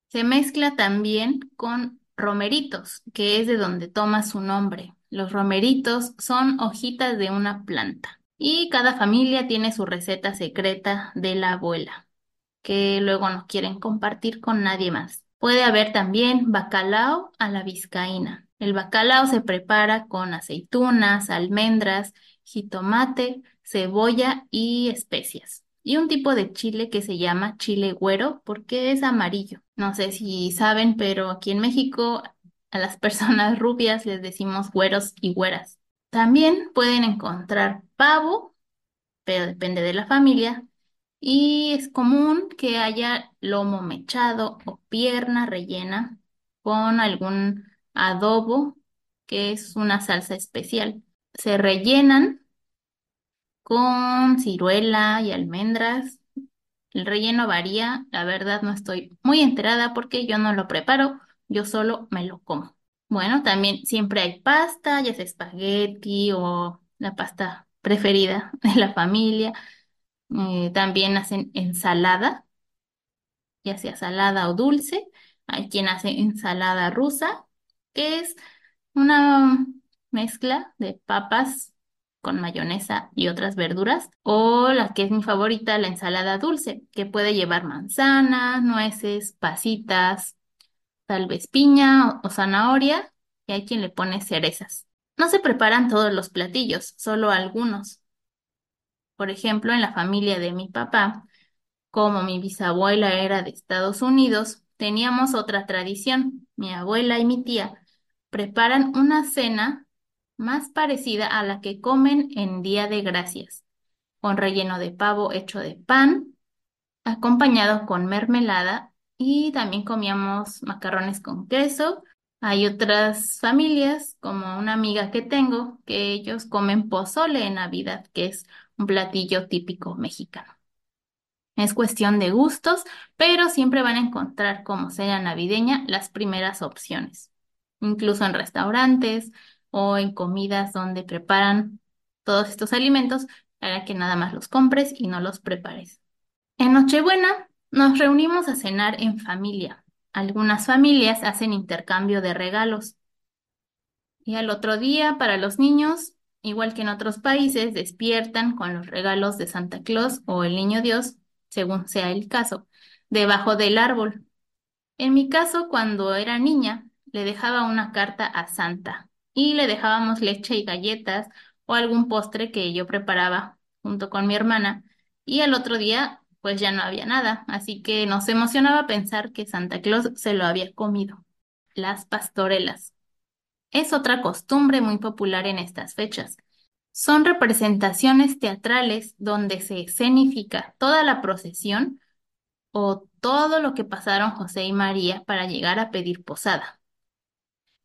Se mezcla también con romeritos, que es de donde toma su nombre. Los romeritos son hojitas de una planta y cada familia tiene su receta secreta de la abuela, que luego no quieren compartir con nadie más. Puede haber también bacalao a la vizcaína. El bacalao se prepara con aceitunas, almendras, jitomate, cebolla y especias. Y un tipo de chile que se llama chile güero porque es amarillo. No sé si saben, pero aquí en México a las <laughs> personas rubias les decimos güeros y güeras. También pueden encontrar pavo, pero depende de la familia. Y es común que haya lomo mechado o pierna rellena con algún adobo, que es una salsa especial. Se rellenan con ciruela y almendras. El relleno varía, la verdad no estoy muy enterada porque yo no lo preparo, yo solo me lo como. Bueno, también siempre hay pasta, ya sea espagueti o la pasta preferida <laughs> de la familia. Eh, también hacen ensalada, ya sea salada o dulce. Hay quien hace ensalada rusa, que es una mezcla de papas con mayonesa y otras verduras. O la que es mi favorita, la ensalada dulce, que puede llevar manzanas, nueces, pasitas, tal vez piña o zanahoria, y hay quien le pone cerezas. No se preparan todos los platillos, solo algunos. Por ejemplo, en la familia de mi papá, como mi bisabuela era de Estados Unidos, teníamos otra tradición. Mi abuela y mi tía preparan una cena más parecida a la que comen en Día de Gracias, con relleno de pavo hecho de pan, acompañado con mermelada y también comíamos macarrones con queso. Hay otras familias, como una amiga que tengo, que ellos comen pozole en Navidad, que es un platillo típico mexicano. Es cuestión de gustos, pero siempre van a encontrar como cena navideña las primeras opciones, incluso en restaurantes o en comidas donde preparan todos estos alimentos para que nada más los compres y no los prepares. En Nochebuena nos reunimos a cenar en familia. Algunas familias hacen intercambio de regalos. Y al otro día, para los niños, igual que en otros países, despiertan con los regalos de Santa Claus o el Niño Dios, según sea el caso, debajo del árbol. En mi caso, cuando era niña, le dejaba una carta a Santa y le dejábamos leche y galletas o algún postre que yo preparaba junto con mi hermana. Y al otro día, pues ya no había nada, así que nos emocionaba pensar que Santa Claus se lo había comido. Las pastorelas. Es otra costumbre muy popular en estas fechas. Son representaciones teatrales donde se escenifica toda la procesión o todo lo que pasaron José y María para llegar a pedir posada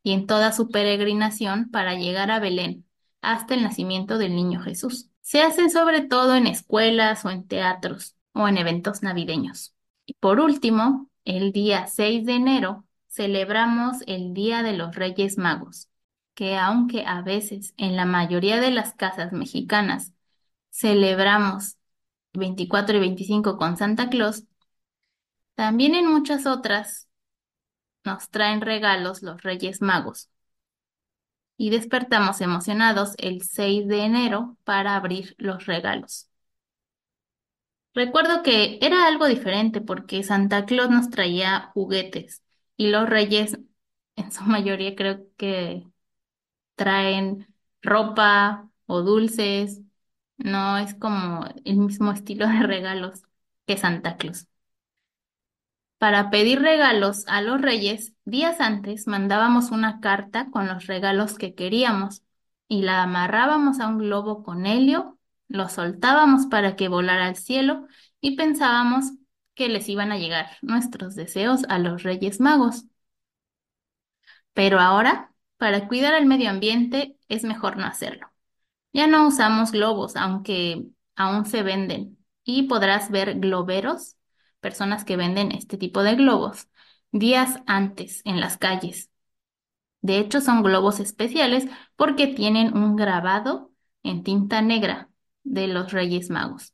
y en toda su peregrinación para llegar a Belén hasta el nacimiento del niño Jesús. Se hacen sobre todo en escuelas o en teatros o en eventos navideños. Y por último, el día 6 de enero celebramos el Día de los Reyes Magos, que aunque a veces en la mayoría de las casas mexicanas celebramos 24 y 25 con Santa Claus, también en muchas otras nos traen regalos los Reyes Magos. Y despertamos emocionados el 6 de enero para abrir los regalos. Recuerdo que era algo diferente porque Santa Claus nos traía juguetes y los reyes en su mayoría creo que traen ropa o dulces. No es como el mismo estilo de regalos que Santa Claus. Para pedir regalos a los reyes, días antes mandábamos una carta con los regalos que queríamos y la amarrábamos a un globo con helio, lo soltábamos para que volara al cielo y pensábamos que les iban a llegar nuestros deseos a los reyes magos. Pero ahora, para cuidar el medio ambiente, es mejor no hacerlo. Ya no usamos globos, aunque aún se venden, y podrás ver globeros, personas que venden este tipo de globos, días antes en las calles. De hecho, son globos especiales porque tienen un grabado en tinta negra de los Reyes Magos.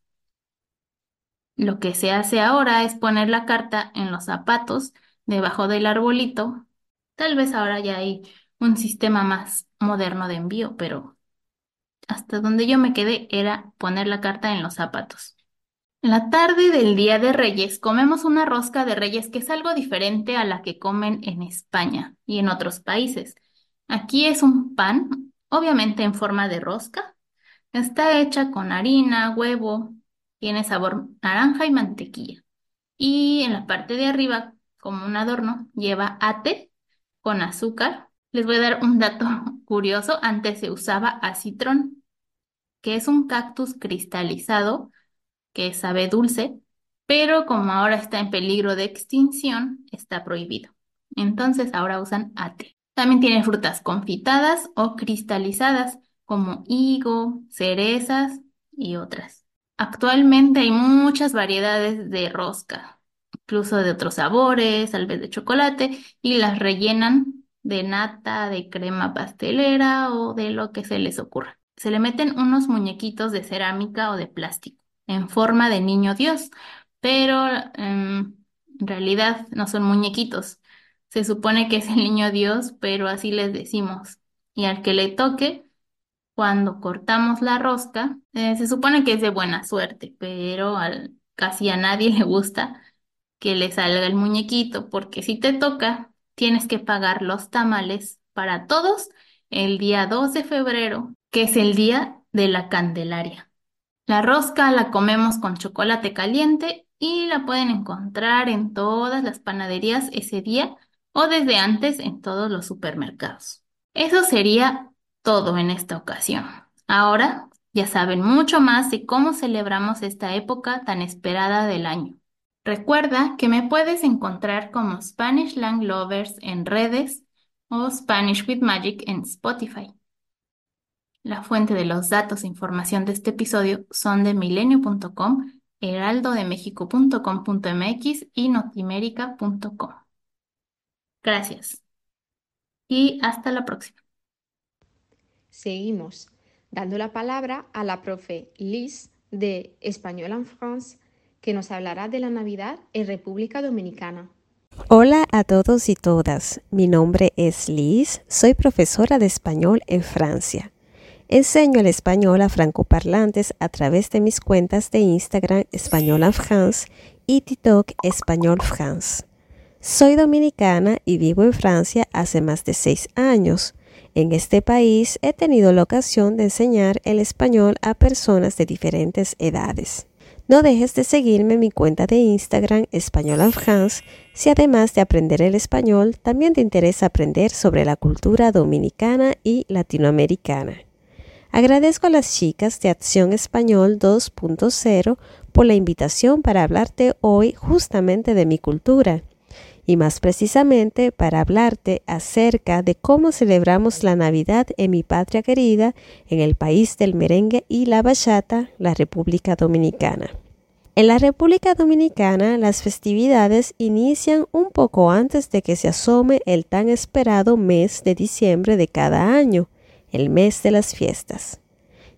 Lo que se hace ahora es poner la carta en los zapatos debajo del arbolito. Tal vez ahora ya hay un sistema más moderno de envío, pero hasta donde yo me quedé era poner la carta en los zapatos. La tarde del Día de Reyes comemos una rosca de reyes que es algo diferente a la que comen en España y en otros países. Aquí es un pan, obviamente en forma de rosca. Está hecha con harina, huevo, tiene sabor naranja y mantequilla. Y en la parte de arriba, como un adorno, lleva ate con azúcar. Les voy a dar un dato <laughs> curioso. Antes se usaba acitrón, que es un cactus cristalizado que sabe dulce, pero como ahora está en peligro de extinción, está prohibido. Entonces ahora usan ate. También tiene frutas confitadas o cristalizadas, como higo, cerezas y otras. Actualmente hay muchas variedades de rosca, incluso de otros sabores, tal vez de chocolate, y las rellenan de nata, de crema pastelera o de lo que se les ocurra. Se le meten unos muñequitos de cerámica o de plástico en forma de niño Dios, pero em, en realidad no son muñequitos. Se supone que es el niño Dios, pero así les decimos. Y al que le toque, cuando cortamos la rosca, eh, se supone que es de buena suerte, pero casi a nadie <laughs> le gusta que le salga el muñequito, porque si te toca, tienes que pagar los tamales para todos el día 2 de febrero, que es el día de la Candelaria. La rosca la comemos con chocolate caliente y la pueden encontrar en todas las panaderías ese día o desde antes en todos los supermercados. Eso sería todo en esta ocasión. Ahora ya saben mucho más de cómo celebramos esta época tan esperada del año. Recuerda que me puedes encontrar como Spanish Lang Lovers en redes o Spanish with Magic en Spotify. La fuente de los datos e información de este episodio son de milenio.com, heraldodemexico.com.mx y notimérica.com. Gracias. Y hasta la próxima. Seguimos dando la palabra a la profe Liz de Español en France, que nos hablará de la Navidad en República Dominicana. Hola a todos y todas, mi nombre es Liz, soy profesora de español en Francia. Enseño el español a francoparlantes a través de mis cuentas de Instagram Español en France y TikTok Español France. Soy dominicana y vivo en Francia hace más de seis años. En este país he tenido la ocasión de enseñar el español a personas de diferentes edades. No dejes de seguirme en mi cuenta de Instagram Español en France si además de aprender el español también te interesa aprender sobre la cultura dominicana y latinoamericana. Agradezco a las chicas de Acción Español 2.0 por la invitación para hablarte hoy justamente de mi cultura y más precisamente para hablarte acerca de cómo celebramos la Navidad en mi patria querida, en el país del merengue y la bachata, la República Dominicana. En la República Dominicana las festividades inician un poco antes de que se asome el tan esperado mes de diciembre de cada año, el mes de las fiestas.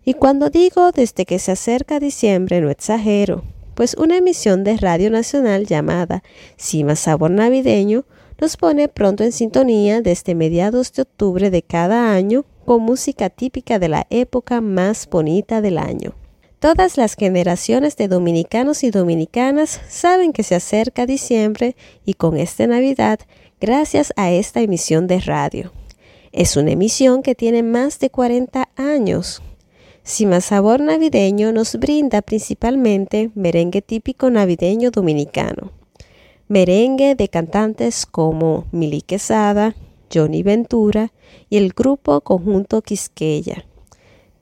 Y cuando digo desde que se acerca diciembre no exagero, pues una emisión de Radio Nacional llamada Cima Sabor Navideño nos pone pronto en sintonía desde mediados de octubre de cada año con música típica de la época más bonita del año. Todas las generaciones de dominicanos y dominicanas saben que se acerca diciembre y con esta Navidad gracias a esta emisión de radio. Es una emisión que tiene más de 40 años. Sima Sabor Navideño nos brinda principalmente merengue típico navideño dominicano. Merengue de cantantes como Mili Quesada, Johnny Ventura y el grupo Conjunto Quisqueya.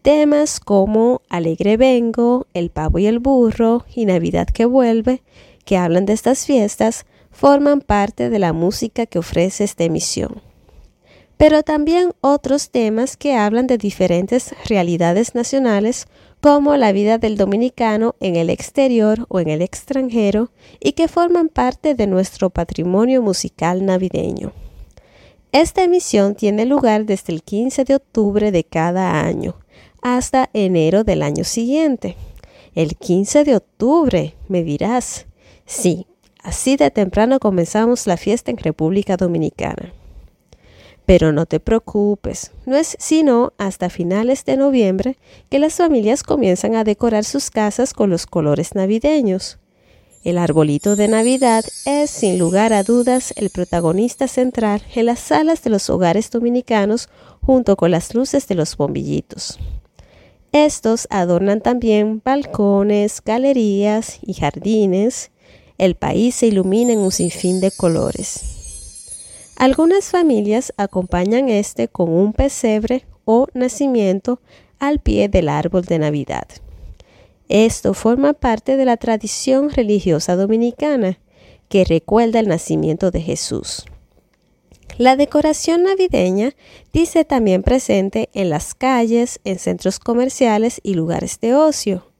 Temas como Alegre Vengo, El Pavo y el Burro y Navidad que Vuelve, que hablan de estas fiestas, forman parte de la música que ofrece esta emisión pero también otros temas que hablan de diferentes realidades nacionales como la vida del dominicano en el exterior o en el extranjero y que forman parte de nuestro patrimonio musical navideño. Esta emisión tiene lugar desde el 15 de octubre de cada año hasta enero del año siguiente. El 15 de octubre, me dirás. Sí, así de temprano comenzamos la fiesta en República Dominicana. Pero no te preocupes, no es sino hasta finales de noviembre que las familias comienzan a decorar sus casas con los colores navideños. El arbolito de Navidad es, sin lugar a dudas, el protagonista central en las salas de los hogares dominicanos junto con las luces de los bombillitos. Estos adornan también balcones, galerías y jardines. El país se ilumina en un sinfín de colores. Algunas familias acompañan este con un pesebre o nacimiento al pie del árbol de Navidad. Esto forma parte de la tradición religiosa dominicana que recuerda el nacimiento de Jesús. La decoración navideña dice también presente en las calles, en centros comerciales y lugares de ocio.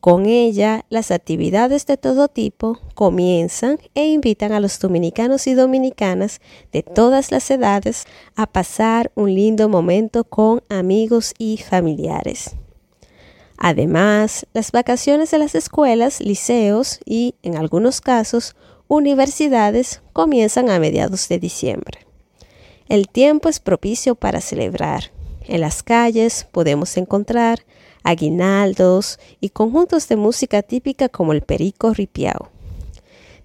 Con ella, las actividades de todo tipo comienzan e invitan a los dominicanos y dominicanas de todas las edades a pasar un lindo momento con amigos y familiares. Además, las vacaciones de las escuelas, liceos y, en algunos casos, universidades comienzan a mediados de diciembre. El tiempo es propicio para celebrar. En las calles podemos encontrar aguinaldos y conjuntos de música típica como el perico ripiao.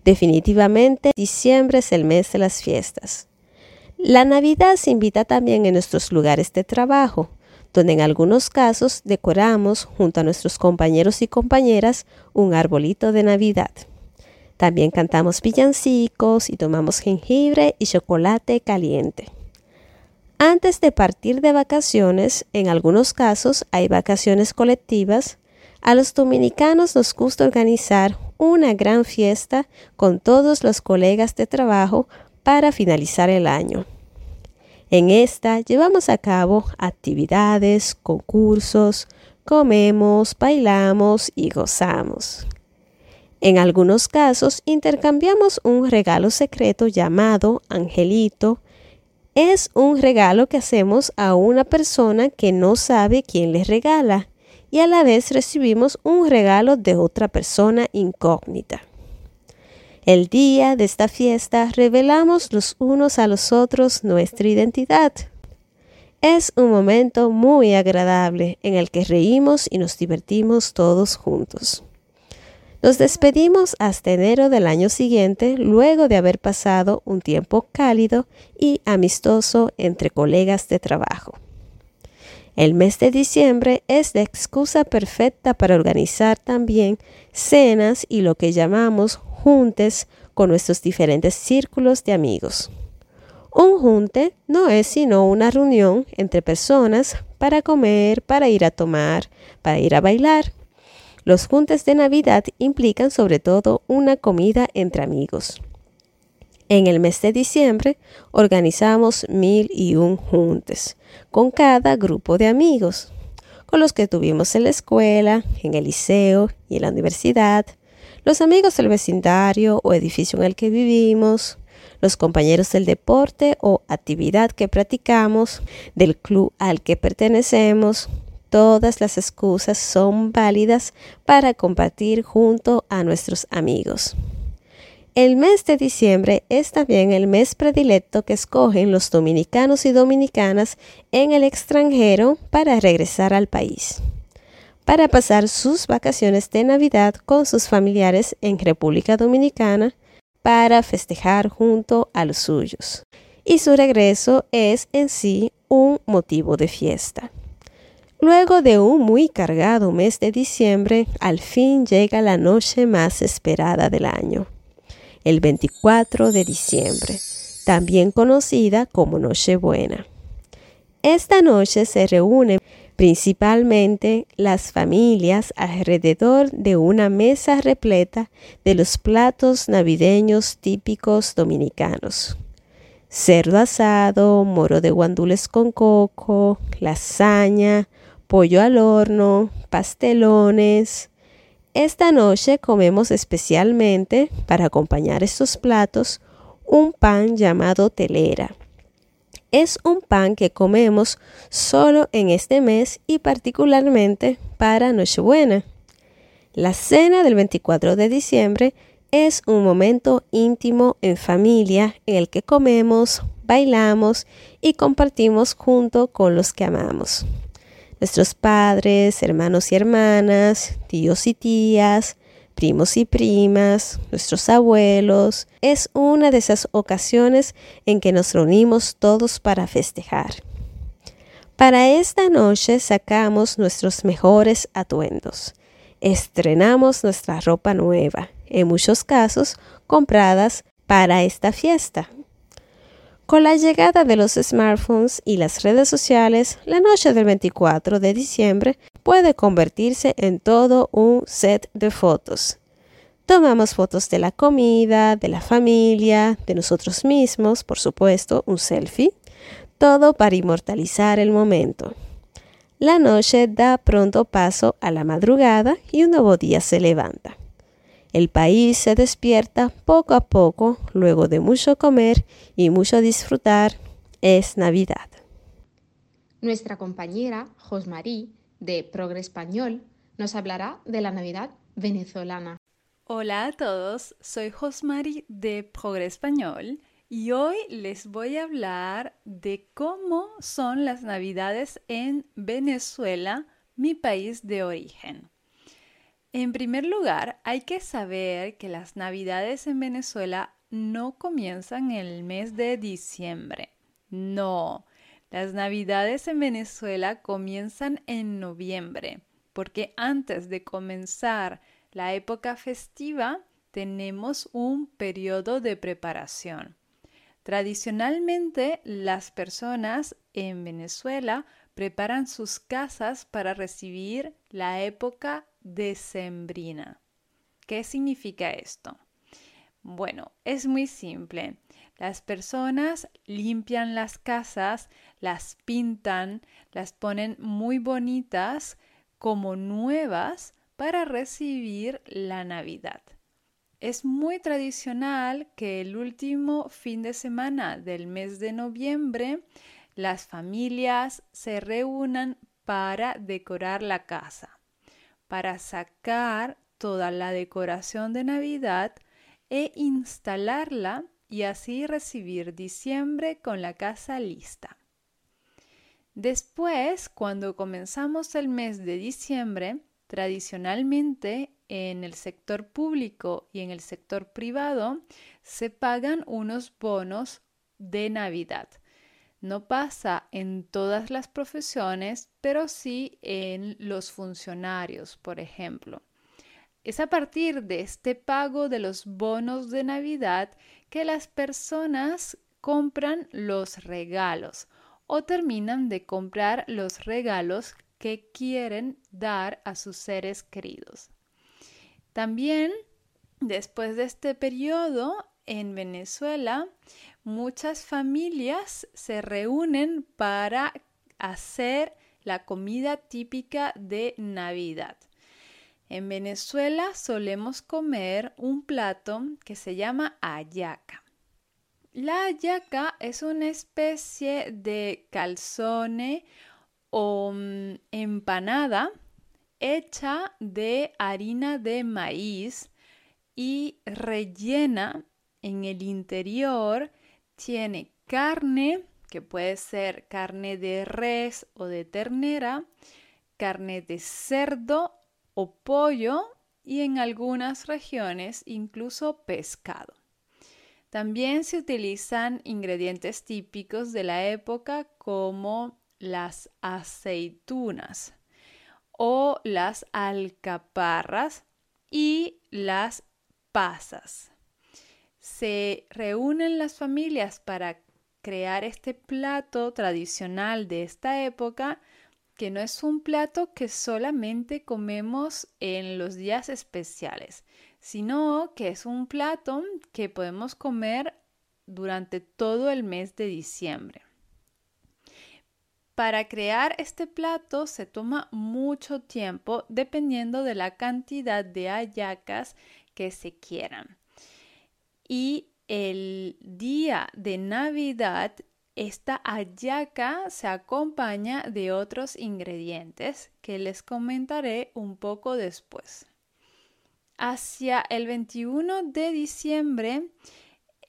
Definitivamente, diciembre es el mes de las fiestas. La Navidad se invita también en nuestros lugares de trabajo, donde en algunos casos decoramos junto a nuestros compañeros y compañeras un arbolito de Navidad. También cantamos villancicos y tomamos jengibre y chocolate caliente. Antes de partir de vacaciones, en algunos casos hay vacaciones colectivas, a los dominicanos nos gusta organizar una gran fiesta con todos los colegas de trabajo para finalizar el año. En esta llevamos a cabo actividades, concursos, comemos, bailamos y gozamos. En algunos casos intercambiamos un regalo secreto llamado angelito es un regalo que hacemos a una persona que no sabe quién le regala y a la vez recibimos un regalo de otra persona incógnita. El día de esta fiesta revelamos los unos a los otros nuestra identidad. Es un momento muy agradable en el que reímos y nos divertimos todos juntos. Nos despedimos hasta enero del año siguiente, luego de haber pasado un tiempo cálido y amistoso entre colegas de trabajo. El mes de diciembre es la excusa perfecta para organizar también cenas y lo que llamamos juntes con nuestros diferentes círculos de amigos. Un junte no es sino una reunión entre personas para comer, para ir a tomar, para ir a bailar los juntes de Navidad implican sobre todo una comida entre amigos. En el mes de diciembre organizamos mil y un juntes con cada grupo de amigos, con los que tuvimos en la escuela, en el liceo y en la universidad, los amigos del vecindario o edificio en el que vivimos, los compañeros del deporte o actividad que practicamos, del club al que pertenecemos, Todas las excusas son válidas para compartir junto a nuestros amigos. El mes de diciembre es también el mes predilecto que escogen los dominicanos y dominicanas en el extranjero para regresar al país, para pasar sus vacaciones de Navidad con sus familiares en República Dominicana, para festejar junto a los suyos. Y su regreso es en sí un motivo de fiesta. Luego de un muy cargado mes de diciembre, al fin llega la noche más esperada del año, el 24 de diciembre, también conocida como Nochebuena. Esta noche se reúnen principalmente las familias alrededor de una mesa repleta de los platos navideños típicos dominicanos. Cerdo asado, moro de guandules con coco, lasaña, pollo al horno, pastelones. Esta noche comemos especialmente, para acompañar estos platos, un pan llamado telera. Es un pan que comemos solo en este mes y particularmente para Nochebuena. La cena del 24 de diciembre es un momento íntimo en familia en el que comemos, bailamos y compartimos junto con los que amamos. Nuestros padres, hermanos y hermanas, tíos y tías, primos y primas, nuestros abuelos. Es una de esas ocasiones en que nos reunimos todos para festejar. Para esta noche sacamos nuestros mejores atuendos estrenamos nuestra ropa nueva, en muchos casos compradas para esta fiesta. Con la llegada de los smartphones y las redes sociales, la noche del 24 de diciembre puede convertirse en todo un set de fotos. Tomamos fotos de la comida, de la familia, de nosotros mismos, por supuesto, un selfie, todo para inmortalizar el momento. La noche da pronto paso a la madrugada y un nuevo día se levanta. El país se despierta poco a poco luego de mucho comer y mucho disfrutar. Es Navidad. Nuestra compañera Josmarie de Progre Español nos hablará de la Navidad venezolana. Hola a todos, soy Josmarie de Progre Español y hoy les voy a hablar de cómo son las navidades en Venezuela, mi país de origen. En primer lugar, hay que saber que las navidades en Venezuela no comienzan en el mes de diciembre. No, las navidades en Venezuela comienzan en noviembre, porque antes de comenzar la época festiva tenemos un periodo de preparación. Tradicionalmente, las personas en Venezuela preparan sus casas para recibir la época decembrina. ¿Qué significa esto? Bueno, es muy simple. Las personas limpian las casas, las pintan, las ponen muy bonitas como nuevas para recibir la Navidad. Es muy tradicional que el último fin de semana del mes de noviembre las familias se reúnan para decorar la casa, para sacar toda la decoración de Navidad e instalarla y así recibir diciembre con la casa lista. Después, cuando comenzamos el mes de diciembre, tradicionalmente en el sector público y en el sector privado se pagan unos bonos de Navidad. No pasa en todas las profesiones, pero sí en los funcionarios, por ejemplo. Es a partir de este pago de los bonos de Navidad que las personas compran los regalos o terminan de comprar los regalos que quieren dar a sus seres queridos. También, después de este periodo, en Venezuela, muchas familias se reúnen para hacer la comida típica de Navidad. En Venezuela solemos comer un plato que se llama ayaca. La ayaca es una especie de calzone o mm, empanada hecha de harina de maíz y rellena en el interior tiene carne, que puede ser carne de res o de ternera, carne de cerdo o pollo y en algunas regiones incluso pescado. También se utilizan ingredientes típicos de la época como las aceitunas o las alcaparras y las pasas. Se reúnen las familias para crear este plato tradicional de esta época que no es un plato que solamente comemos en los días especiales, sino que es un plato que podemos comer durante todo el mes de diciembre. Para crear este plato se toma mucho tiempo dependiendo de la cantidad de hallacas que se quieran. Y el día de Navidad, esta hallaca se acompaña de otros ingredientes que les comentaré un poco después. Hacia el 21 de diciembre,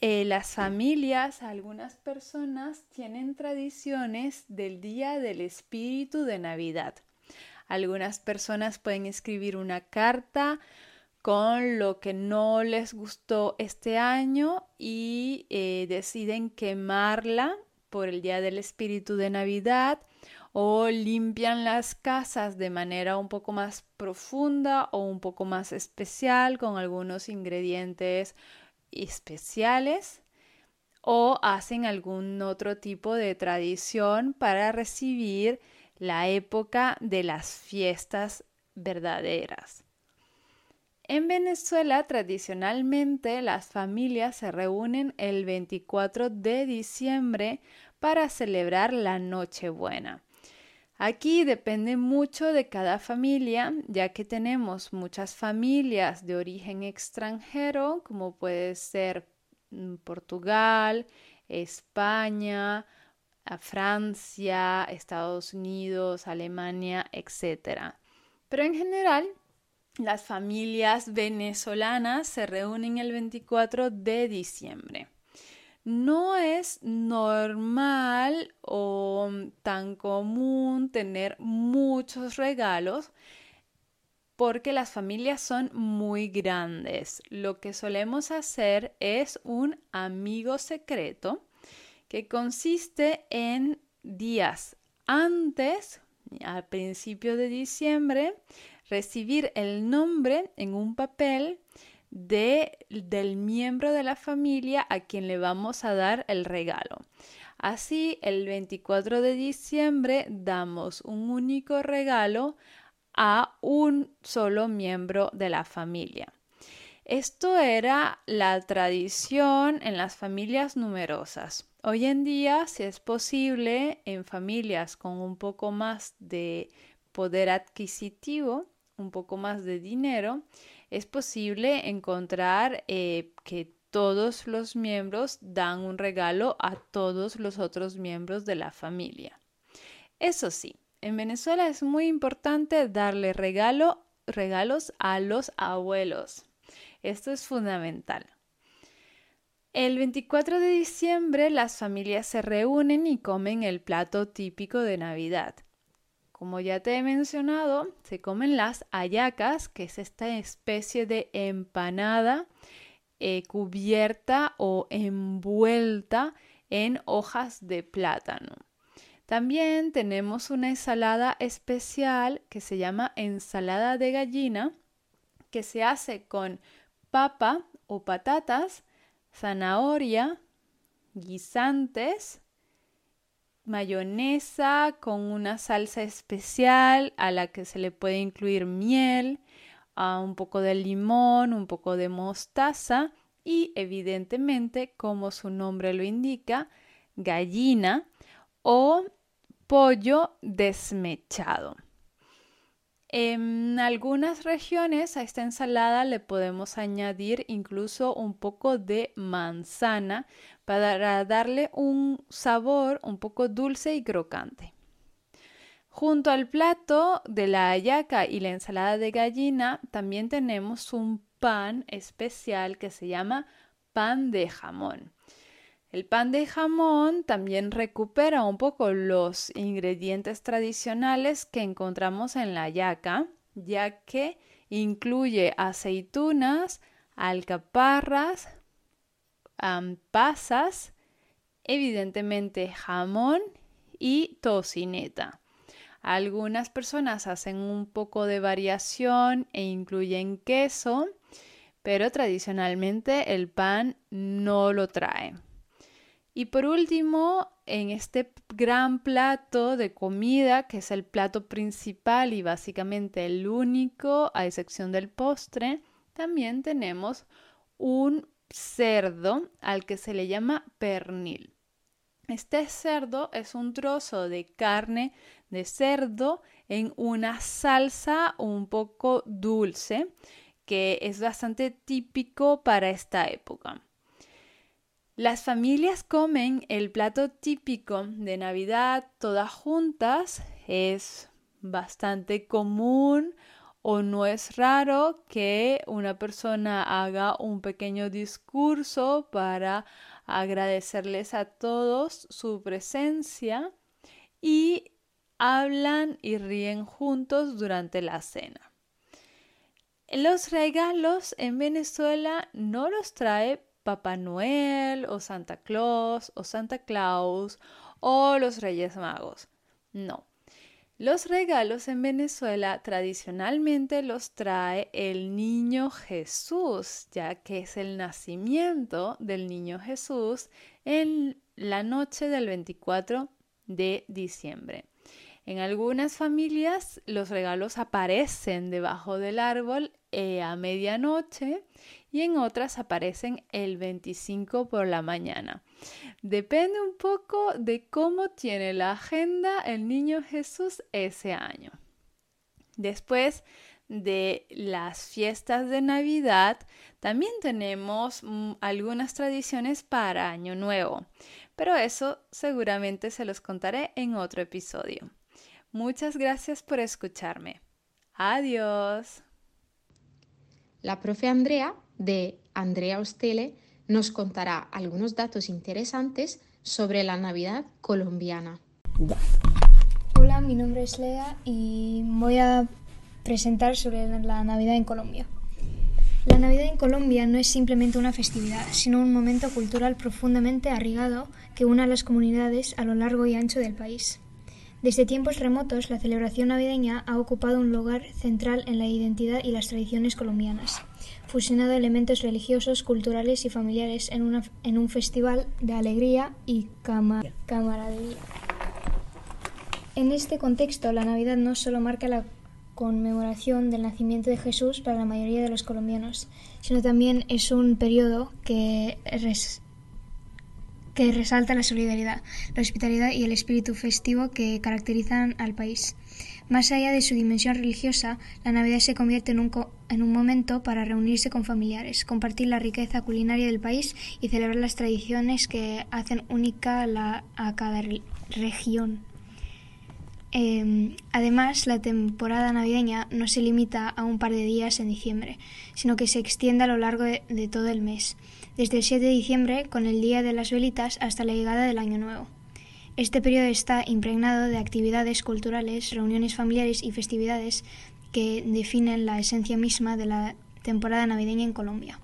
eh, las familias, algunas personas tienen tradiciones del Día del Espíritu de Navidad. Algunas personas pueden escribir una carta con lo que no les gustó este año y eh, deciden quemarla por el Día del Espíritu de Navidad o limpian las casas de manera un poco más profunda o un poco más especial con algunos ingredientes especiales o hacen algún otro tipo de tradición para recibir la época de las fiestas verdaderas. En Venezuela tradicionalmente las familias se reúnen el 24 de diciembre para celebrar la Nochebuena. Aquí depende mucho de cada familia, ya que tenemos muchas familias de origen extranjero, como puede ser mm, Portugal, España, Francia, Estados Unidos, Alemania, etc. Pero en general, las familias venezolanas se reúnen el 24 de diciembre no es normal o tan común tener muchos regalos porque las familias son muy grandes. Lo que solemos hacer es un amigo secreto que consiste en días antes, al principio de diciembre, recibir el nombre en un papel de, del miembro de la familia a quien le vamos a dar el regalo. Así, el 24 de diciembre damos un único regalo a un solo miembro de la familia. Esto era la tradición en las familias numerosas. Hoy en día, si es posible, en familias con un poco más de poder adquisitivo, un poco más de dinero, es posible encontrar eh, que todos los miembros dan un regalo a todos los otros miembros de la familia. Eso sí, en Venezuela es muy importante darle regalo, regalos a los abuelos. Esto es fundamental. El 24 de diciembre las familias se reúnen y comen el plato típico de Navidad. Como ya te he mencionado, se comen las ayacas, que es esta especie de empanada eh, cubierta o envuelta en hojas de plátano. También tenemos una ensalada especial que se llama ensalada de gallina, que se hace con papa o patatas, zanahoria, guisantes, mayonesa con una salsa especial a la que se le puede incluir miel, un poco de limón, un poco de mostaza y evidentemente, como su nombre lo indica, gallina o pollo desmechado. En algunas regiones a esta ensalada le podemos añadir incluso un poco de manzana para darle un sabor un poco dulce y crocante. Junto al plato de la hallaca y la ensalada de gallina también tenemos un pan especial que se llama pan de jamón. El pan de jamón también recupera un poco los ingredientes tradicionales que encontramos en la yaca, ya que incluye aceitunas, alcaparras, pasas, evidentemente jamón y tocineta. Algunas personas hacen un poco de variación e incluyen queso, pero tradicionalmente el pan no lo trae. Y por último, en este gran plato de comida, que es el plato principal y básicamente el único, a excepción del postre, también tenemos un cerdo al que se le llama pernil. Este cerdo es un trozo de carne de cerdo en una salsa un poco dulce que es bastante típico para esta época. Las familias comen el plato típico de Navidad todas juntas. Es bastante común o no es raro que una persona haga un pequeño discurso para agradecerles a todos su presencia y hablan y ríen juntos durante la cena. Los regalos en Venezuela no los trae Papá Noel o Santa Claus o Santa Claus o los Reyes Magos. No. Los regalos en Venezuela tradicionalmente los trae el niño Jesús, ya que es el nacimiento del niño Jesús en la noche del 24 de diciembre. En algunas familias los regalos aparecen debajo del árbol eh, a medianoche y en otras aparecen el 25 por la mañana. Depende un poco de cómo tiene la agenda el niño Jesús ese año. Después de las fiestas de Navidad, también tenemos mm, algunas tradiciones para Año Nuevo, pero eso seguramente se los contaré en otro episodio. Muchas gracias por escucharme. Adiós. La profe Andrea, de Andrea Ostele, nos contará algunos datos interesantes sobre la Navidad colombiana. Hola, mi nombre es Lea y voy a presentar sobre la Navidad en Colombia. La Navidad en Colombia no es simplemente una festividad, sino un momento cultural profundamente arraigado que une a las comunidades a lo largo y ancho del país. Desde tiempos remotos, la celebración navideña ha ocupado un lugar central en la identidad y las tradiciones colombianas, fusionado elementos religiosos, culturales y familiares en, en un festival de alegría y camaradería. En este contexto, la Navidad no solo marca la conmemoración del nacimiento de Jesús para la mayoría de los colombianos, sino también es un periodo que que resalta la solidaridad, la hospitalidad y el espíritu festivo que caracterizan al país. Más allá de su dimensión religiosa, la Navidad se convierte en un, en un momento para reunirse con familiares, compartir la riqueza culinaria del país y celebrar las tradiciones que hacen única a cada región. Em, además, la temporada navideña no se limita a un par de días en diciembre, sino que se extiende a lo largo de, todo el mes, desde el 7 de diciembre, con el Día de las Velitas, hasta la llegada del Año Nuevo. Este periodo está impregnado de actividades culturales, reuniones familiares y festividades que definen la esencia misma de la temporada navideña en Colombia.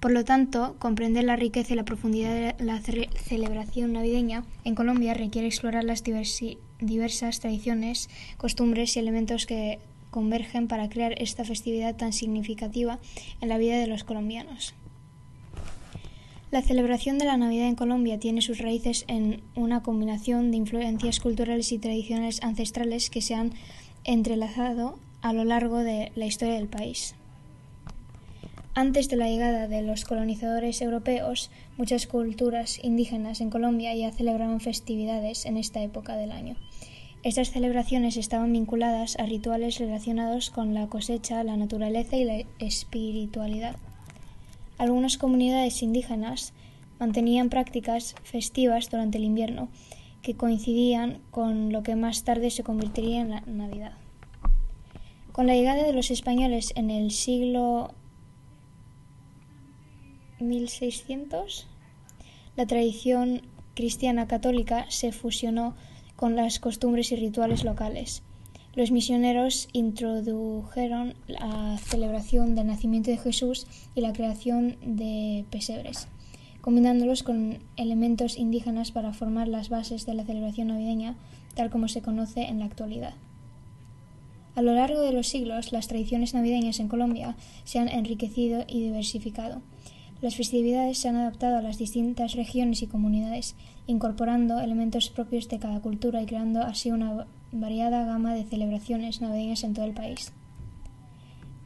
Por lo tanto, comprender la riqueza y la profundidad de la celebración navideña en Colombia requiere explorar las diversas tradiciones, costumbres y elementos que convergen para crear esta festividad tan significativa en la vida de los colombianos. La celebración de la Navidad en Colombia tiene sus raíces en una combinación de influencias culturales y tradiciones ancestrales que se han entrelazado a lo largo de la historia del país. Antes de la llegada de los colonizadores europeos, muchas culturas indígenas en Colombia ya celebraban festividades en esta época del año. Estas celebraciones estaban vinculadas a rituales relacionados con la cosecha, la naturaleza y la espiritualidad. Algunas comunidades indígenas mantenían prácticas festivas durante el invierno que coincidían con lo que más tarde se convertiría en la Navidad. Con la llegada de los españoles en el siglo 1600, la tradición cristiana católica se fusionó con las costumbres y rituales locales. Los misioneros introdujeron la celebración del nacimiento de Jesús y la creación de pesebres, combinándolos con elementos indígenas para formar las bases de la celebración navideña tal como se conoce en la actualidad. A lo largo de los siglos, las tradiciones navideñas en Colombia se han enriquecido y diversificado. Las festividades se han adaptado a las distintas regiones y comunidades, incorporando elementos propios de cada cultura y creando así una variada gama de celebraciones navideñas en todo el país.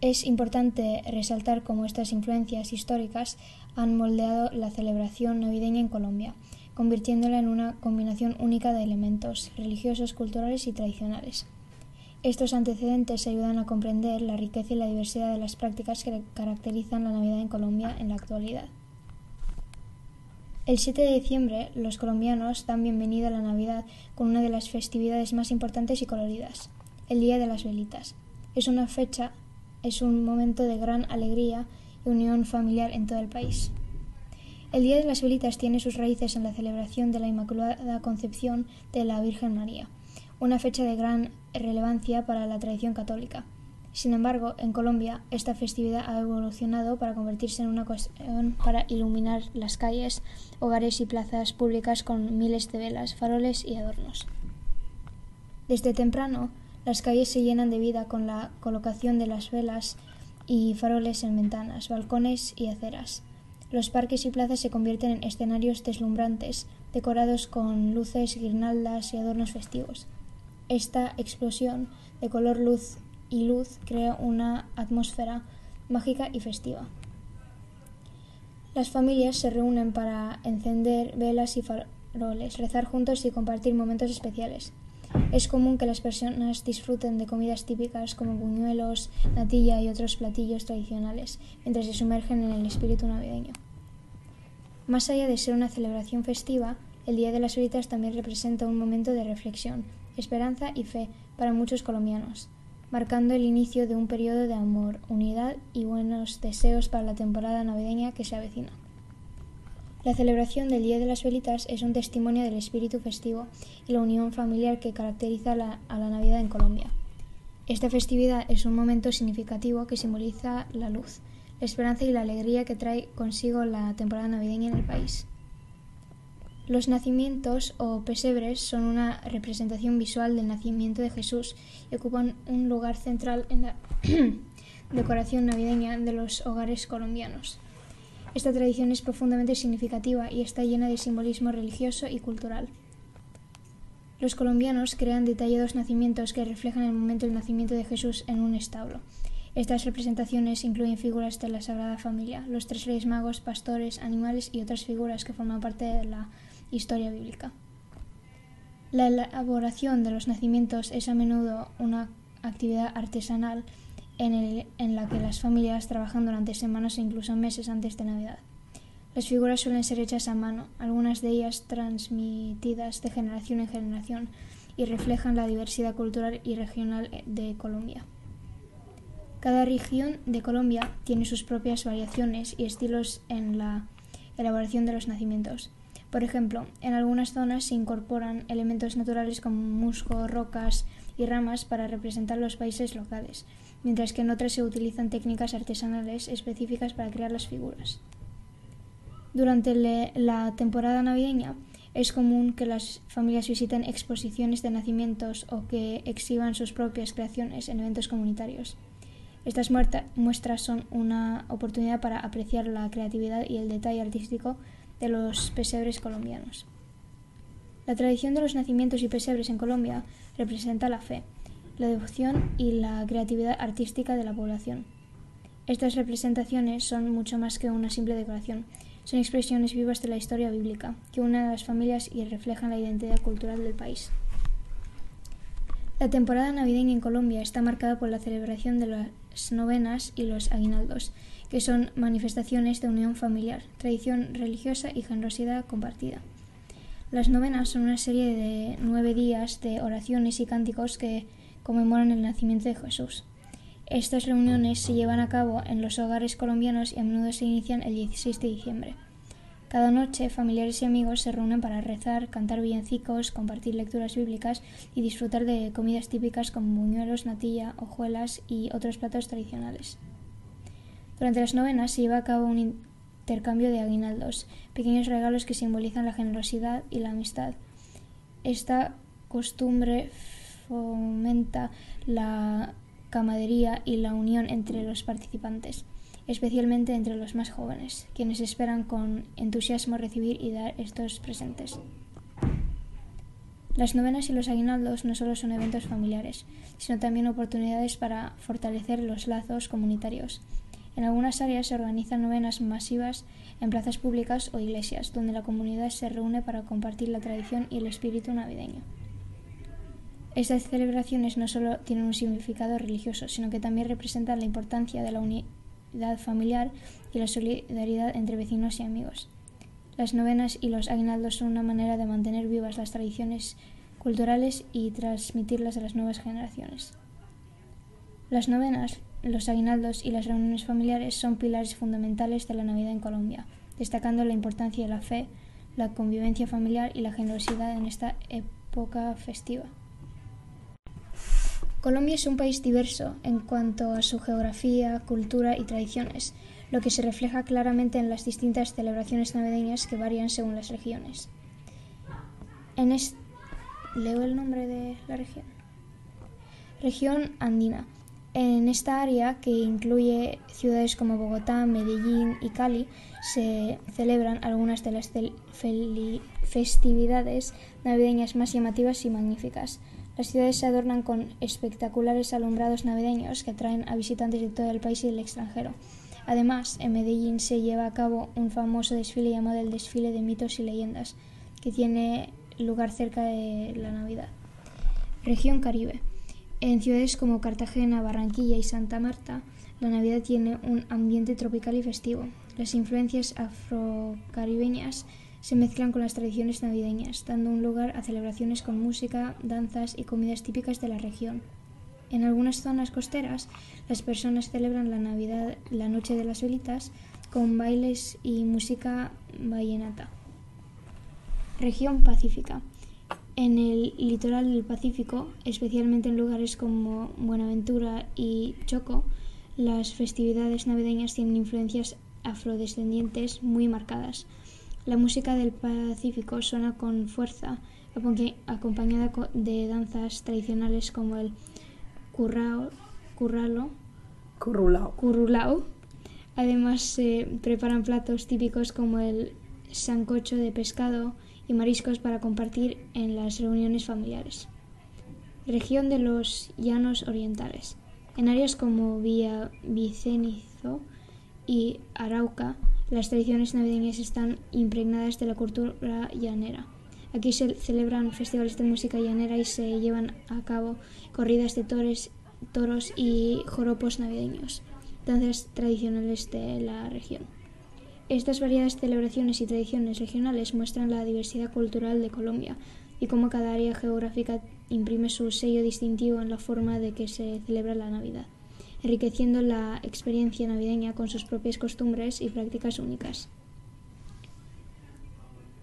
Es importante resaltar cómo estas influencias históricas han moldeado la celebración navideña en Colombia, convirtiéndola en una combinación única de elementos religiosos, culturales y tradicionales. Estos antecedentes ayudan a comprender la riqueza y la diversidad de las prácticas que caracterizan la Navidad en Colombia en la actualidad. El 7 de diciembre, los colombianos dan bienvenida a la Navidad con una de las festividades más importantes y coloridas, el Día de las Velitas. Es una fecha, es un momento de gran alegría y unión familiar en todo el país. El Día de las Velitas tiene sus raíces en la celebración de la Inmaculada Concepción de la Virgen María, una fecha de gran relevancia para la tradición católica. Sin embargo, en Colombia esta festividad ha evolucionado para convertirse en una ocasión para iluminar las calles, hogares y plazas públicas con miles de velas, faroles y adornos. Desde temprano, las calles se llenan de vida con la colocación de las velas y faroles en ventanas, balcones y aceras. Los parques y plazas se convierten en escenarios deslumbrantes, decorados con luces, guirnaldas y adornos festivos. Esta explosión de color luz y luz crea una atmósfera mágica y festiva. Las familias se reúnen para encender velas y faroles, rezar juntos y compartir momentos especiales. Es común que las personas disfruten de comidas típicas como buñuelos, natilla y otros platillos tradicionales, mientras se sumergen en el espíritu navideño. Más allá de ser una celebración festiva, el Día de las Velitas también representa un momento de reflexión, esperanza y fe para muchos colombianos marcando el inicio de un periodo de amor, unidad y buenos deseos para la temporada navideña que se avecina. La celebración del Día de las Velitas es un testimonio del espíritu festivo y la unión familiar que caracteriza a la Navidad en Colombia. Esta festividad es un momento significativo que simboliza la luz, la esperanza y la alegría que trae consigo la temporada navideña en el país. Los nacimientos o pesebres son una representación visual del nacimiento de Jesús y ocupan un lugar central en la <clears throat> decoración navideña de los hogares colombianos. Esta tradición es profundamente significativa y está llena de simbolismo religioso y cultural. Los colombianos crean detallados nacimientos que reflejan el momento del nacimiento de Jesús en un establo. Estas representaciones incluyen figuras de la Sagrada Familia, los tres reyes magos, pastores, animales y otras figuras que forman parte de la historia bíblica. La elaboración de los nacimientos es a menudo una actividad artesanal en, la que las familias trabajan durante semanas e incluso meses antes de Navidad. Las figuras suelen ser hechas a mano, algunas de ellas transmitidas de generación en generación y reflejan la diversidad cultural y regional de Colombia. Cada región de Colombia tiene sus propias variaciones y estilos en la elaboración de los nacimientos. Por ejemplo, en algunas zonas se incorporan elementos naturales como musgo, rocas y ramas para representar los países locales, mientras que en otras se utilizan técnicas artesanales específicas para crear las figuras. Durante la temporada navideña es común que las familias visiten exposiciones de nacimientos o que exhiban sus propias creaciones en eventos comunitarios. Estas muestras son una oportunidad para apreciar la creatividad y el detalle artístico de los pesebres colombianos. La tradición de los nacimientos y pesebres en Colombia representa la fe, la devoción y la creatividad artística de la población. Estas representaciones son mucho más que una simple decoración, son expresiones vivas de la historia bíblica, que unen a las familias y reflejan la identidad cultural del país. La temporada navideña en Colombia está marcada por la celebración de las novenas y los aguinaldos, que son manifestaciones de unión familiar, tradición religiosa y generosidad compartida. Las novenas son una serie de nueve días de oraciones y cánticos que conmemoran el nacimiento de Jesús. Estas reuniones se llevan a cabo en los hogares colombianos y a menudo se inician el 16 de diciembre. Cada noche familiares y amigos se reúnen para rezar, cantar villancicos, compartir lecturas bíblicas y disfrutar de comidas típicas como buñuelos, natilla, hojuelas y otros platos tradicionales. Durante las novenas se lleva a cabo un intercambio de aguinaldos, pequeños regalos que simbolizan la generosidad y la amistad. Esta costumbre fomenta la camadería y la unión entre los participantes, especialmente entre los más jóvenes, quienes esperan con entusiasmo recibir y dar estos presentes. Las novenas y los aguinaldos no solo son eventos familiares, sino también oportunidades para fortalecer los lazos comunitarios En algunas áreas se organizan novenas masivas en plazas públicas o iglesias, donde la comunidad se reúne para compartir la tradición y el espíritu navideño. Estas celebraciones no solo tienen un significado religioso, sino que también representan la importancia de la unidad familiar y la solidaridad entre vecinos y amigos. Las novenas y los aguinaldos son una manera de mantener vivas las tradiciones culturales y transmitirlas a las nuevas generaciones. Las novenas, los aguinaldos y las reuniones familiares son pilares fundamentales de la Navidad en Colombia, destacando la importancia de la fe, la convivencia familiar y la generosidad en esta época festiva. Colombia es un país diverso en cuanto a su geografía, cultura y tradiciones, lo que se refleja claramente en las distintas celebraciones navideñas que varían según las regiones. En Leo el nombre de la región. Región andina. En esta área, que incluye ciudades como Bogotá, Medellín y Cali, se celebran algunas de las festividades navideñas más llamativas y magníficas. Las ciudades se adornan con espectaculares alumbrados navideños que atraen a visitantes de todo el país y del extranjero. Además, en Medellín se lleva a cabo un famoso desfile llamado el Desfile de Mitos y Leyendas, que tiene lugar cerca de la Navidad. Región Caribe. En ciudades como Cartagena, Barranquilla y Santa Marta, la Navidad tiene un ambiente tropical y festivo. Las influencias afrocaribeñas se mezclan con las tradiciones navideñas, dando un lugar a celebraciones con música, danzas y comidas típicas de la región. En algunas zonas costeras, las personas celebran la Navidad, la Noche de las Velitas, con bailes y música vallenata. Región Pacífica. En el litoral del Pacífico, especialmente en lugares como Buenaventura y Choco, las festividades navideñas tienen influencias afrodescendientes muy marcadas. La música del Pacífico suena con fuerza, acompañada de danzas tradicionales como el currao, curralo, currulao. Además se preparan platos típicos como el sancocho de pescado y mariscos para compartir en las reuniones familiares. Región de los Llanos Orientales. En áreas como Villa Vicenizo y Arauca, las tradiciones navideñas están impregnadas de la cultura llanera. Aquí se celebran festivales de música llanera y se llevan a cabo corridas de toros y joropos navideños, danzas tradicionales de la región. Estas variadas celebraciones y tradiciones regionales muestran la diversidad cultural de Colombia y cómo cada área geográfica imprime su sello distintivo en la forma de que se celebra la Navidad, enriqueciendo la experiencia navideña con sus propias costumbres y prácticas únicas.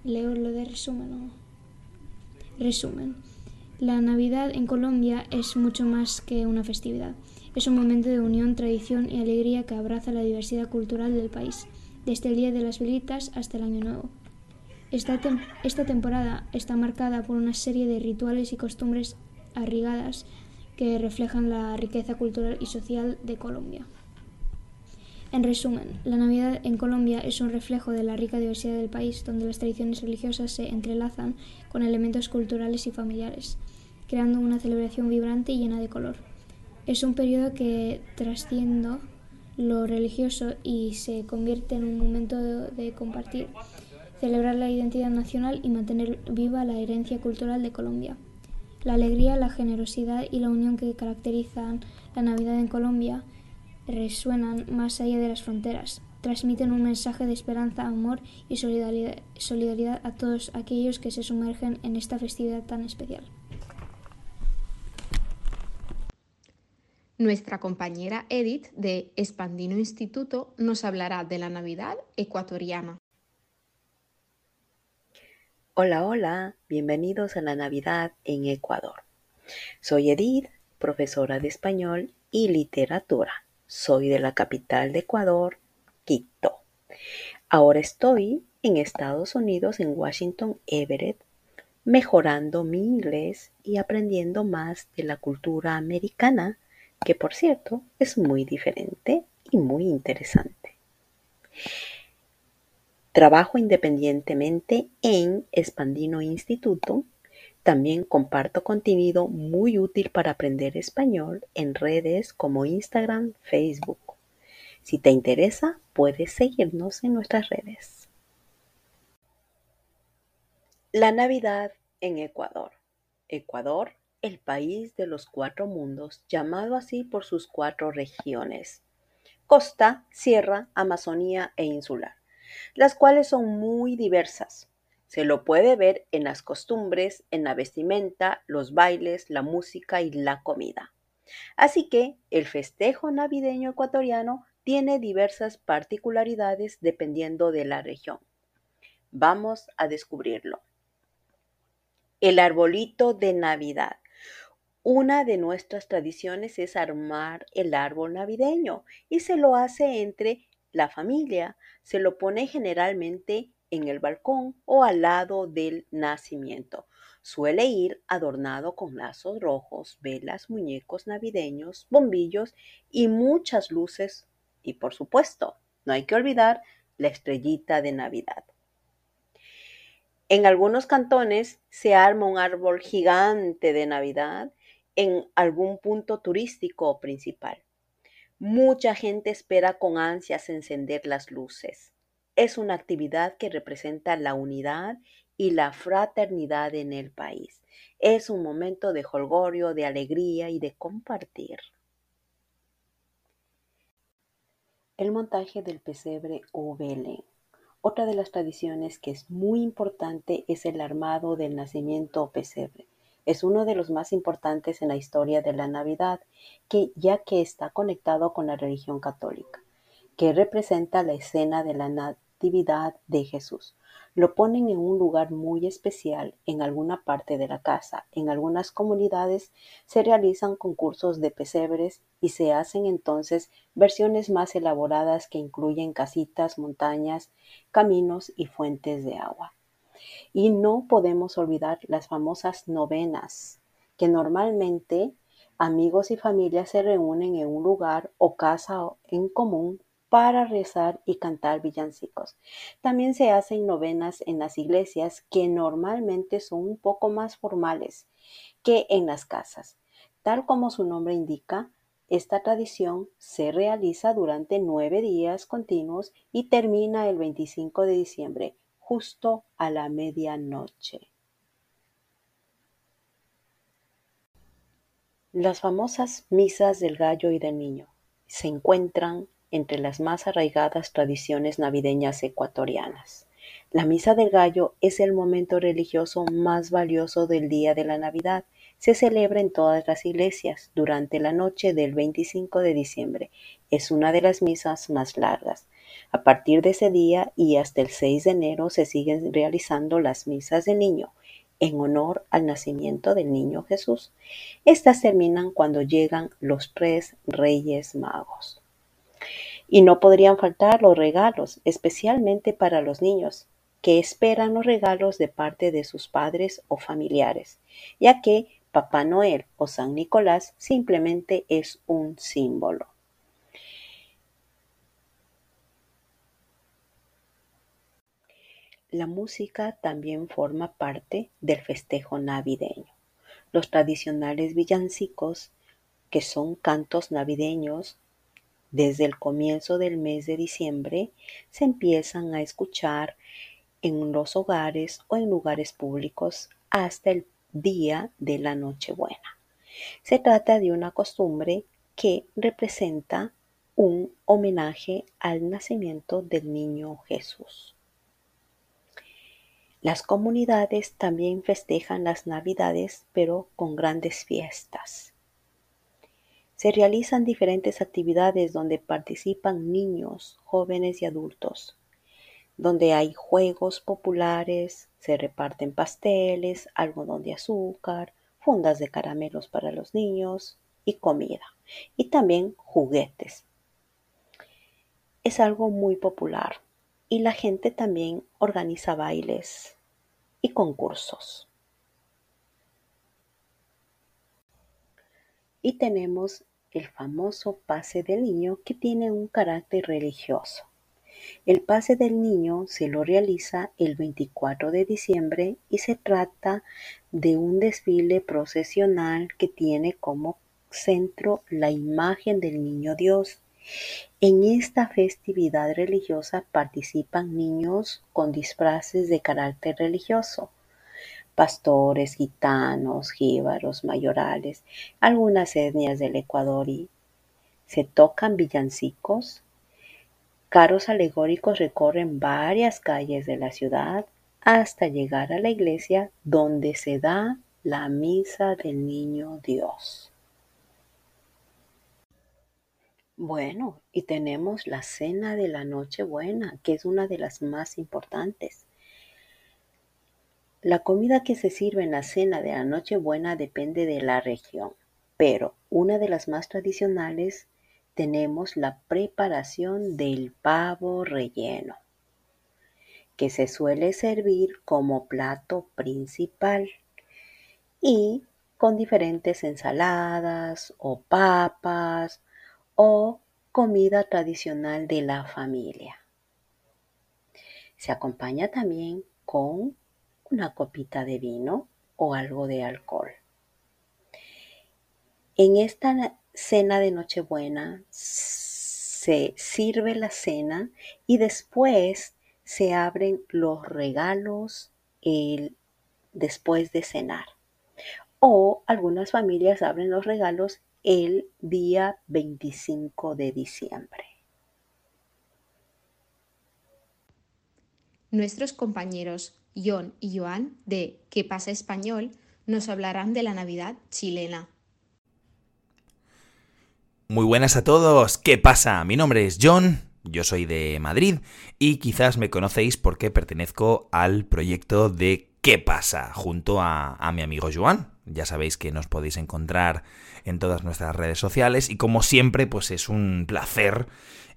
Leo lo de resumen. Resumen. La Navidad en Colombia es mucho más que una festividad. Es un momento de unión, tradición y alegría que abraza la diversidad cultural del país, desde el Día de las Velitas hasta el Año Nuevo. Esta, esta temporada está marcada por una serie de rituales y costumbres arrigadas que reflejan la riqueza cultural y social de Colombia. En resumen, la Navidad en Colombia es un reflejo de la rica diversidad del país, donde las tradiciones religiosas se entrelazan con elementos culturales y familiares, creando una celebración vibrante y llena de color. Es un periodo que trasciende lo religioso y se convierte en un momento de, compartir, celebrar la identidad nacional y mantener viva la herencia cultural de Colombia. La alegría, la generosidad y la unión que caracterizan la Navidad en Colombia resuenan más allá de las fronteras. Transmiten un mensaje de esperanza, amor y solidaridad, a todos aquellos que se sumergen en esta festividad tan especial. Nuestra compañera Edith de Espandino Instituto nos hablará de la Navidad ecuatoriana. Hola, hola, bienvenidos a la Navidad en Ecuador. Soy Edith, profesora de español y literatura. Soy de la capital de Ecuador, Quito. Ahora estoy en Estados Unidos, en Washington, Everett, mejorando mi inglés y aprendiendo más de la cultura americana, que por cierto es muy diferente y muy interesante. Trabajo independientemente en Espandino Instituto también comparto contenido muy útil para aprender español en redes como Instagram, Facebook. Si te interesa, puedes seguirnos en nuestras redes. La Navidad en Ecuador. Ecuador, el país de los cuatro mundos, llamado así por sus cuatro regiones. Costa, Sierra, Amazonía e Insular, las cuales son muy diversas. Se lo puede ver en las costumbres, en la vestimenta, los bailes, la música y la comida. Así que el festejo navideño ecuatoriano tiene diversas particularidades dependiendo de la región. Vamos a descubrirlo. El arbolito de Navidad. Una de nuestras tradiciones es armar el árbol navideño y se lo hace entre la familia. Se lo pone generalmente en el balcón o al lado del nacimiento. Suele ir adornado con lazos rojos, velas, muñecos navideños, bombillos y muchas luces. Y por supuesto, no hay que olvidar la estrellita de Navidad. En algunos cantones se arma un árbol gigante de Navidad en algún punto turístico principal. Mucha gente espera con ansias encender las luces. Es una actividad que representa la unidad y la fraternidad en el país. Es un momento de jolgorio, de alegría y de compartir. El montaje del pesebre o Belén. Otra de las tradiciones que es muy importante es el armado del nacimiento o pesebre. Es uno de los más importantes en la historia de la Navidad, que, ya que está conectado con la religión católica, que representa la escena de la Natividad de Jesús. Lo ponen en un lugar muy especial en alguna parte de la casa. En algunas comunidades se realizan concursos de pesebres y se hacen entonces versiones más elaboradas que incluyen casitas, montañas, caminos y fuentes de agua. Y no podemos olvidar las famosas novenas, que normalmente amigos y familias se reúnen en un lugar o casa en común para rezar y cantar villancicos. También se hacen novenas en las iglesias que normalmente son un poco más formales que en las casas. Tal como su nombre indica, esta tradición se realiza durante nueve días continuos y termina el 25 de diciembre, justo a la medianoche. Las famosas misas del gallo y del niño se encuentran entre las más arraigadas tradiciones navideñas ecuatorianas. La Misa del Gallo es el momento religioso más valioso del día de la Navidad. Se celebra en todas las iglesias durante la noche del 25 de diciembre. Es una de las misas más largas. A partir de ese día y hasta el 6 de enero se siguen realizando las misas de niño en honor al nacimiento del niño Jesús. Estas terminan cuando llegan los tres reyes magos. Y no podrían faltar los regalos, especialmente para los niños, que esperan los regalos de parte de sus padres o familiares, ya que Papá Noel o San Nicolás simplemente es un símbolo. La música también forma parte del festejo navideño. Los tradicionales villancicos, que son cantos navideños desde el comienzo del mes de diciembre se empiezan a escuchar en los hogares o en lugares públicos hasta el día de la Nochebuena. Se trata de una costumbre que representa un homenaje al nacimiento del niño Jesús. Las comunidades también festejan las Navidades, pero con grandes fiestas. Se realizan diferentes actividades donde participan niños, jóvenes y adultos, donde hay juegos populares, se reparten pasteles, algodón de azúcar, fundas de caramelos para los niños y comida, y también juguetes. Es algo muy popular y la gente también organiza bailes y concursos. y tenemos el famoso pase del niño que tiene un carácter religioso. El pase del niño se lo realiza el 24 de diciembre y se trata de un desfile procesional que tiene como centro la imagen del niño Dios En esta festividad religiosa participan niños con disfraces de carácter religioso, pastores, gitanos, jíbaros, mayorales, algunas etnias del Ecuador y se tocan villancicos. Carros alegóricos recorren varias calles de la ciudad hasta llegar a la iglesia donde se da la misa del niño Dios. Bueno, y tenemos la cena de la Nochebuena, que es una de las más importantes. La comida que se sirve en la cena de la Nochebuena depende de la región, pero una de las más tradicionales tenemos la preparación del pavo relleno que se suele servir como plato principal y con diferentes ensaladas o papas o comida tradicional de la familia. Se acompaña también con una copita de vino o algo de alcohol. En esta cena de Nochebuena se sirve la cena y después se abren los regalos después de cenar. O algunas familias abren los regalos el día 25 de diciembre. Nuestros compañeros John y Joan de ¿Qué pasa español? nos hablarán de la Navidad chilena. Muy buenas a todos, ¿qué pasa? Mi nombre es John yo soy de Madrid y quizás me conocéis porque pertenezco al proyecto de ¿Qué pasa? junto a, mi amigo Joan. Ya sabéis que nos podéis encontrar en todas nuestras redes sociales y como siempre pues es un placer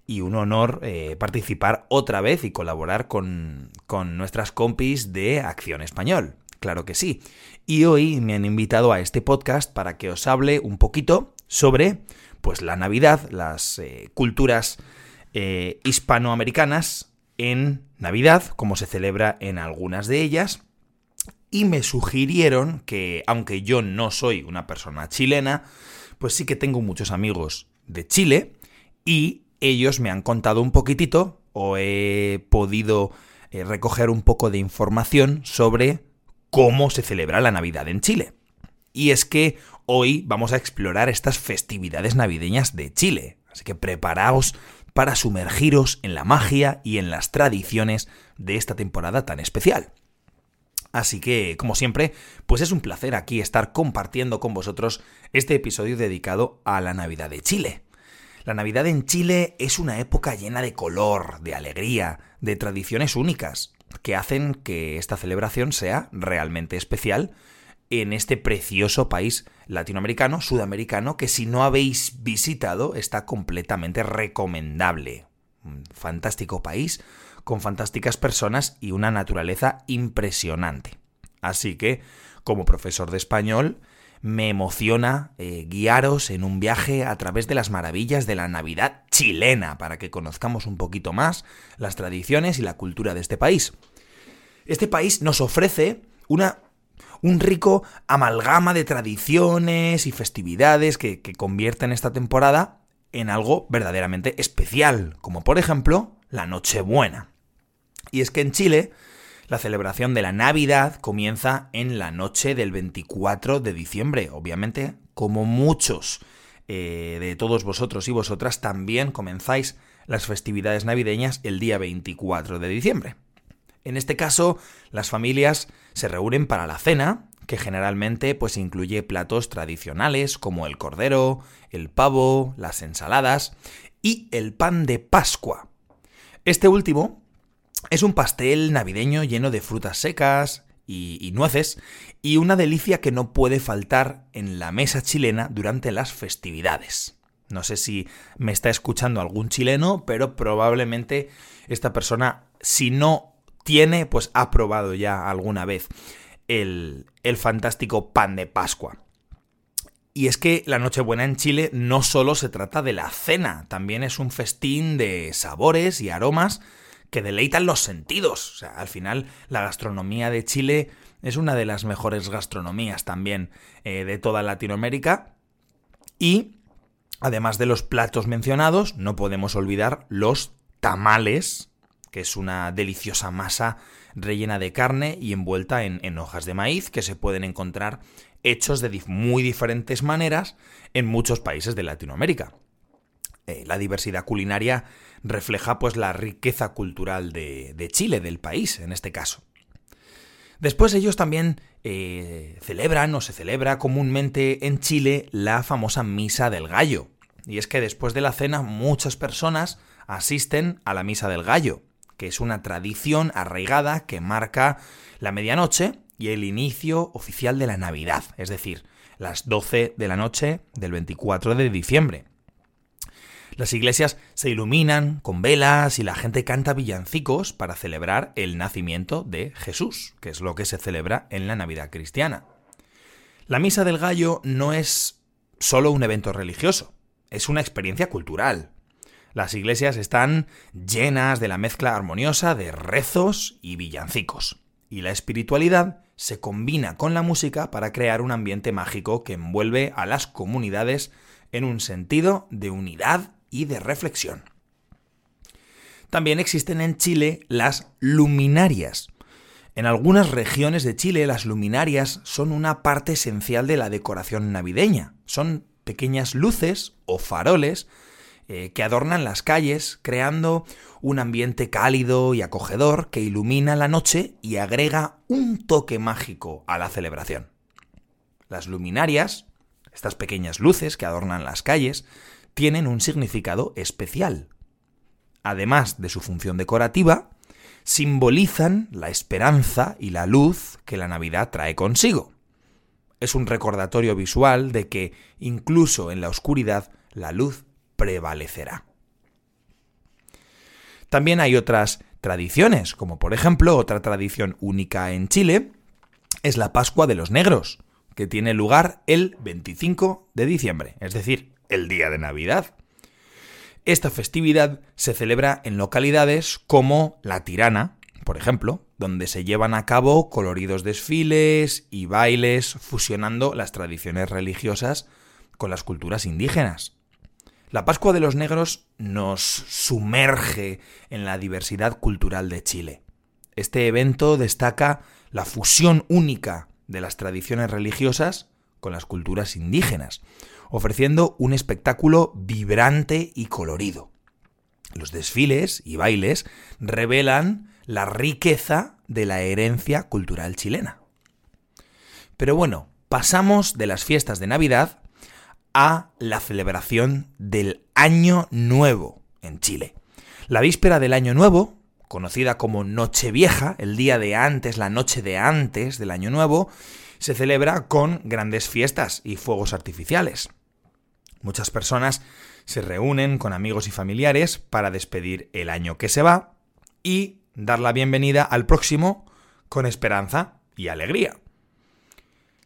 y un honor eh, participar otra vez y colaborar con, con nuestras compis de Acción Español. Claro que sí. Y hoy me han invitado a este podcast para que os hable un poquito sobre pues la Navidad, las eh, culturas eh, hispanoamericanas en Navidad, como se celebra en algunas de ellas, y me sugirieron que, aunque yo no soy una persona chilena, pues sí que tengo muchos amigos de Chile y ellos me han contado un poquitito o he podido eh, recoger un poco de información sobre cómo se celebra la Navidad en Chile. Y es que hoy vamos a explorar estas festividades navideñas de Chile. Así que preparaos para sumergiros en la magia y en las tradiciones de esta temporada tan especial. Así que, como siempre, pues es un placer aquí estar compartiendo con vosotros este episodio dedicado a la Navidad de Chile. La Navidad en Chile es una época llena de color, de alegría, de tradiciones únicas, que hacen que esta celebración sea realmente especial en este precioso país latinoamericano, sudamericano, que si no habéis visitado está completamente recomendable. Un fantástico país, con fantásticas personas y una naturaleza impresionante. Así que, como profesor de español, me emociona eh, guiaros en un viaje a través de las maravillas de la Navidad chilena, para que conozcamos un poquito más las tradiciones y la cultura de este país. Este país nos ofrece una un rico amalgama de tradiciones y festividades que, convierten esta temporada en algo verdaderamente especial, como por ejemplo la Nochebuena. Y es que en Chile la celebración de la Navidad comienza en la noche del 24 de diciembre, obviamente, como muchos eh, de todos vosotros y vosotras también comenzáis las festividades navideñas el día 24 de diciembre. En este caso, las familias se reúnen para la cena, que generalmente pues incluye platos tradicionales como el cordero, el pavo, las ensaladas y el pan de Pascua. Este último es un pastel navideño lleno de frutas secas y, nueces y una delicia que no puede faltar en la mesa chilena durante las festividades. No sé si me está escuchando algún chileno, pero probablemente esta persona, si no tiene, pues ha probado ya alguna vez el, el fantástico pan de Pascua. Y es que la Nochebuena en Chile no solo se trata de la cena, también es un festín de sabores y aromas que deleitan los sentidos. O sea, al final la gastronomía de Chile es una de las mejores gastronomías también eh, de toda Latinoamérica. Y Además de los platos mencionados, no podemos olvidar los tamales, que es una deliciosa masa rellena de carne y envuelta en, hojas de maíz que se pueden encontrar hechos de muy diferentes maneras en muchos países de Latinoamérica. Eh, la diversidad culinaria refleja pues la riqueza cultural de, Chile, del país en este caso. Después ellos también eh, celebran o se celebra comúnmente en Chile la famosa Misa del Gallo. Y es que después de la cena muchas personas asisten a la Misa del Gallo, que es una tradición arraigada que marca la medianoche y el inicio oficial de la Navidad, es decir, las 12 de la noche del 24 de diciembre. Las iglesias se iluminan con velas y la gente canta villancicos para celebrar el nacimiento de Jesús, que es lo que se celebra en la Navidad cristiana. La Misa del Gallo no es solo un evento religioso, es una experiencia cultural. Las iglesias están llenas de la mezcla armoniosa de rezos y villancicos, y la espiritualidad se combina con la música para crear un ambiente mágico que envuelve a las comunidades en un sentido de unidad y de reflexión. También existen en Chile las luminarias. En algunas regiones de Chile las luminarias son una parte esencial de la decoración navideña. Son pequeñas luces o faroles eh, que adornan las calles, creando un ambiente cálido y acogedor que ilumina la noche y agrega un toque mágico a la celebración. Las luminarias, estas pequeñas luces que adornan las calles, tienen un significado especial. Además de su función decorativa, simbolizan la esperanza y la luz que la Navidad trae consigo. Es un recordatorio visual de que, incluso en la oscuridad, la luz prevalecerá. También hay otras tradiciones, como por ejemplo otra tradición única en Chile, es la Pascua de los Negros, que tiene lugar el 25 de diciembre, es decir, el día de Navidad. Esta festividad se celebra en localidades como La Tirana, por ejemplo, donde se llevan a cabo coloridos desfiles y bailes fusionando las tradiciones religiosas con las culturas indígenas. La Pascua de los Negros nos sumerge en la diversidad cultural de Chile. Este evento destaca la fusión única de las tradiciones religiosas con las culturas indígenas, ofreciendo un espectáculo vibrante y colorido. Los desfiles y bailes revelan la riqueza de la herencia cultural chilena. Pero bueno, pasamos de las fiestas de Navidad a la celebración del Año Nuevo en Chile. La víspera del Año Nuevo, conocida como Nochevieja, el día de antes, la noche de antes del Año Nuevo, se celebra con grandes fiestas y fuegos artificiales. Muchas personas se reúnen con amigos y familiares para despedir el año que se va y dar la bienvenida al próximo con esperanza y alegría.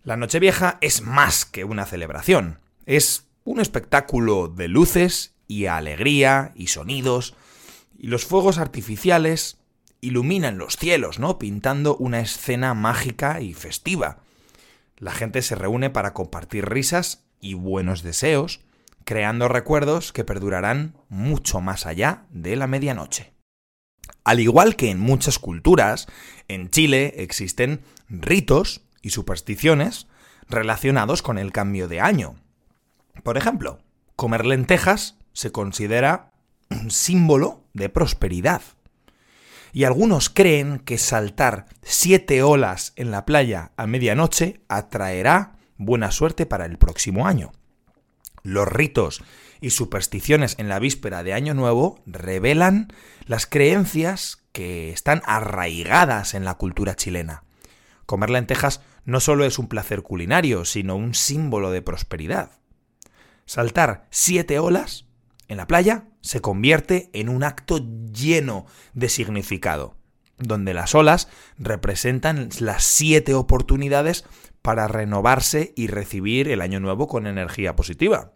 La Nochevieja es más que una celebración, es un espectáculo de luces y alegría y sonidos, y los fuegos artificiales iluminan los cielos, ¿no? Pintando una escena mágica y festiva. La gente se reúne para compartir risas y buenos deseos, creando recuerdos que perdurarán mucho más allá de la medianoche. Al igual que en muchas culturas, en Chile existen ritos y supersticiones relacionados con el cambio de año. Por ejemplo, comer lentejas se considera un símbolo de prosperidad. Y algunos creen que saltar siete olas en la playa a medianoche atraerá buena suerte para el próximo año. Los ritos y supersticiones en la víspera de Año Nuevo revelan las creencias que están arraigadas en la cultura chilena. Comer lentejas no solo es un placer culinario, sino un símbolo de prosperidad. Saltar siete olas en la playa se convierte en un acto lleno de significado, donde las olas representan las siete oportunidades para renovarse y recibir el año nuevo con energía positiva.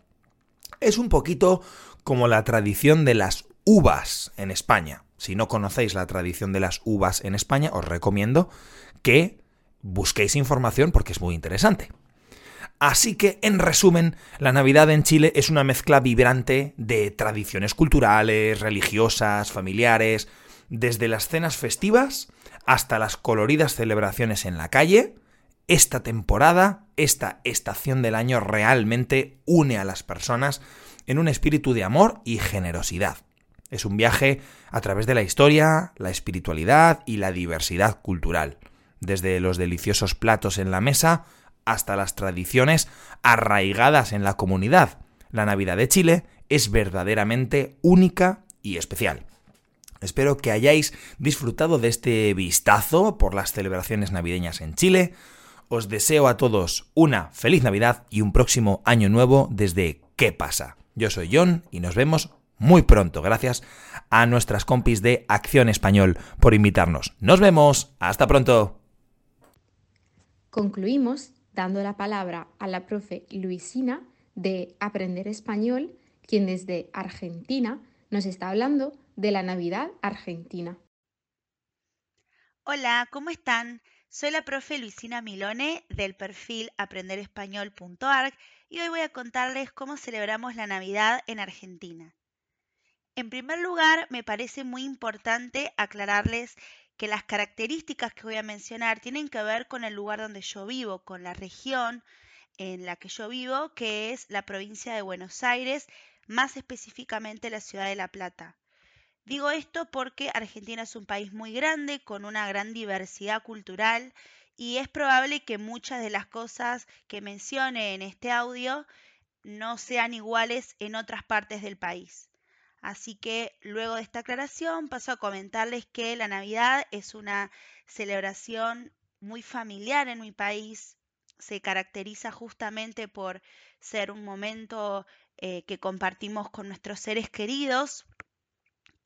Es un poquito como la tradición de las uvas en España. Si no conocéis la tradición de las uvas en España, os recomiendo que busquéis información porque es muy interesante. Así que, en resumen, la Navidad en Chile es una mezcla vibrante de tradiciones culturales, religiosas, familiares, desde las cenas festivas hasta las coloridas celebraciones en la calle, esta temporada, esta estación del año realmente une a las personas en un espíritu de amor y generosidad. Es un viaje a través de la historia, la espiritualidad y la diversidad cultural, desde los deliciosos platos en la mesa hasta las tradiciones arraigadas en la comunidad. La Navidad de Chile es verdaderamente única y especial. Espero que hayáis disfrutado de este vistazo por las celebraciones navideñas en Chile. Os deseo a todos una feliz Navidad y un próximo año nuevo desde ¿Qué pasa? Yo soy John y nos vemos muy pronto. Gracias a nuestras compis de Acción Español por invitarnos. Nos vemos. Hasta pronto. Concluimos dando la palabra a la profe Luisina de Aprender Español, quien desde Argentina nos está hablando de la Navidad Argentina. Hola, ¿cómo están? Soy la profe Luisina Milone del perfil aprenderespañol.org y hoy voy a contarles cómo celebramos la Navidad en Argentina. En primer lugar, me parece muy importante aclararles que las características que voy a mencionar tienen que ver con el lugar donde yo vivo, con la región en la que yo vivo, que es la provincia de Buenos Aires, más específicamente la ciudad de La Plata. Digo esto porque Argentina es un país muy grande, con una gran diversidad cultural, y es probable que muchas de las cosas que mencione en este audio no sean iguales en otras partes del país. Así que luego de esta aclaración paso a comentarles que la Navidad es una celebración muy familiar en mi país. Se caracteriza justamente por ser un momento eh, que compartimos con nuestros seres queridos,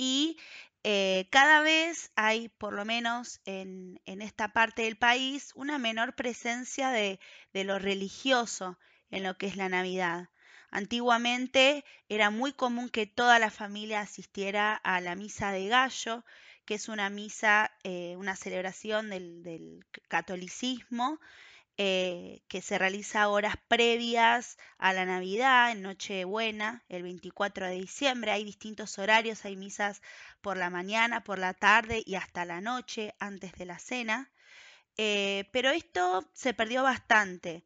y eh, cada vez hay, por lo menos en, esta parte del país, una menor presencia de, de lo religioso en lo que es la Navidad. Antiguamente era muy común que toda la familia asistiera a la misa de gallo, que es una misa, eh, una celebración del, del catolicismo, eh, que se realiza horas previas a la Navidad, en Nochebuena, el 24 de diciembre. Hay distintos horarios, hay misas por la mañana, por la tarde y hasta la noche, antes de la cena. Eh, pero esto se perdió bastante.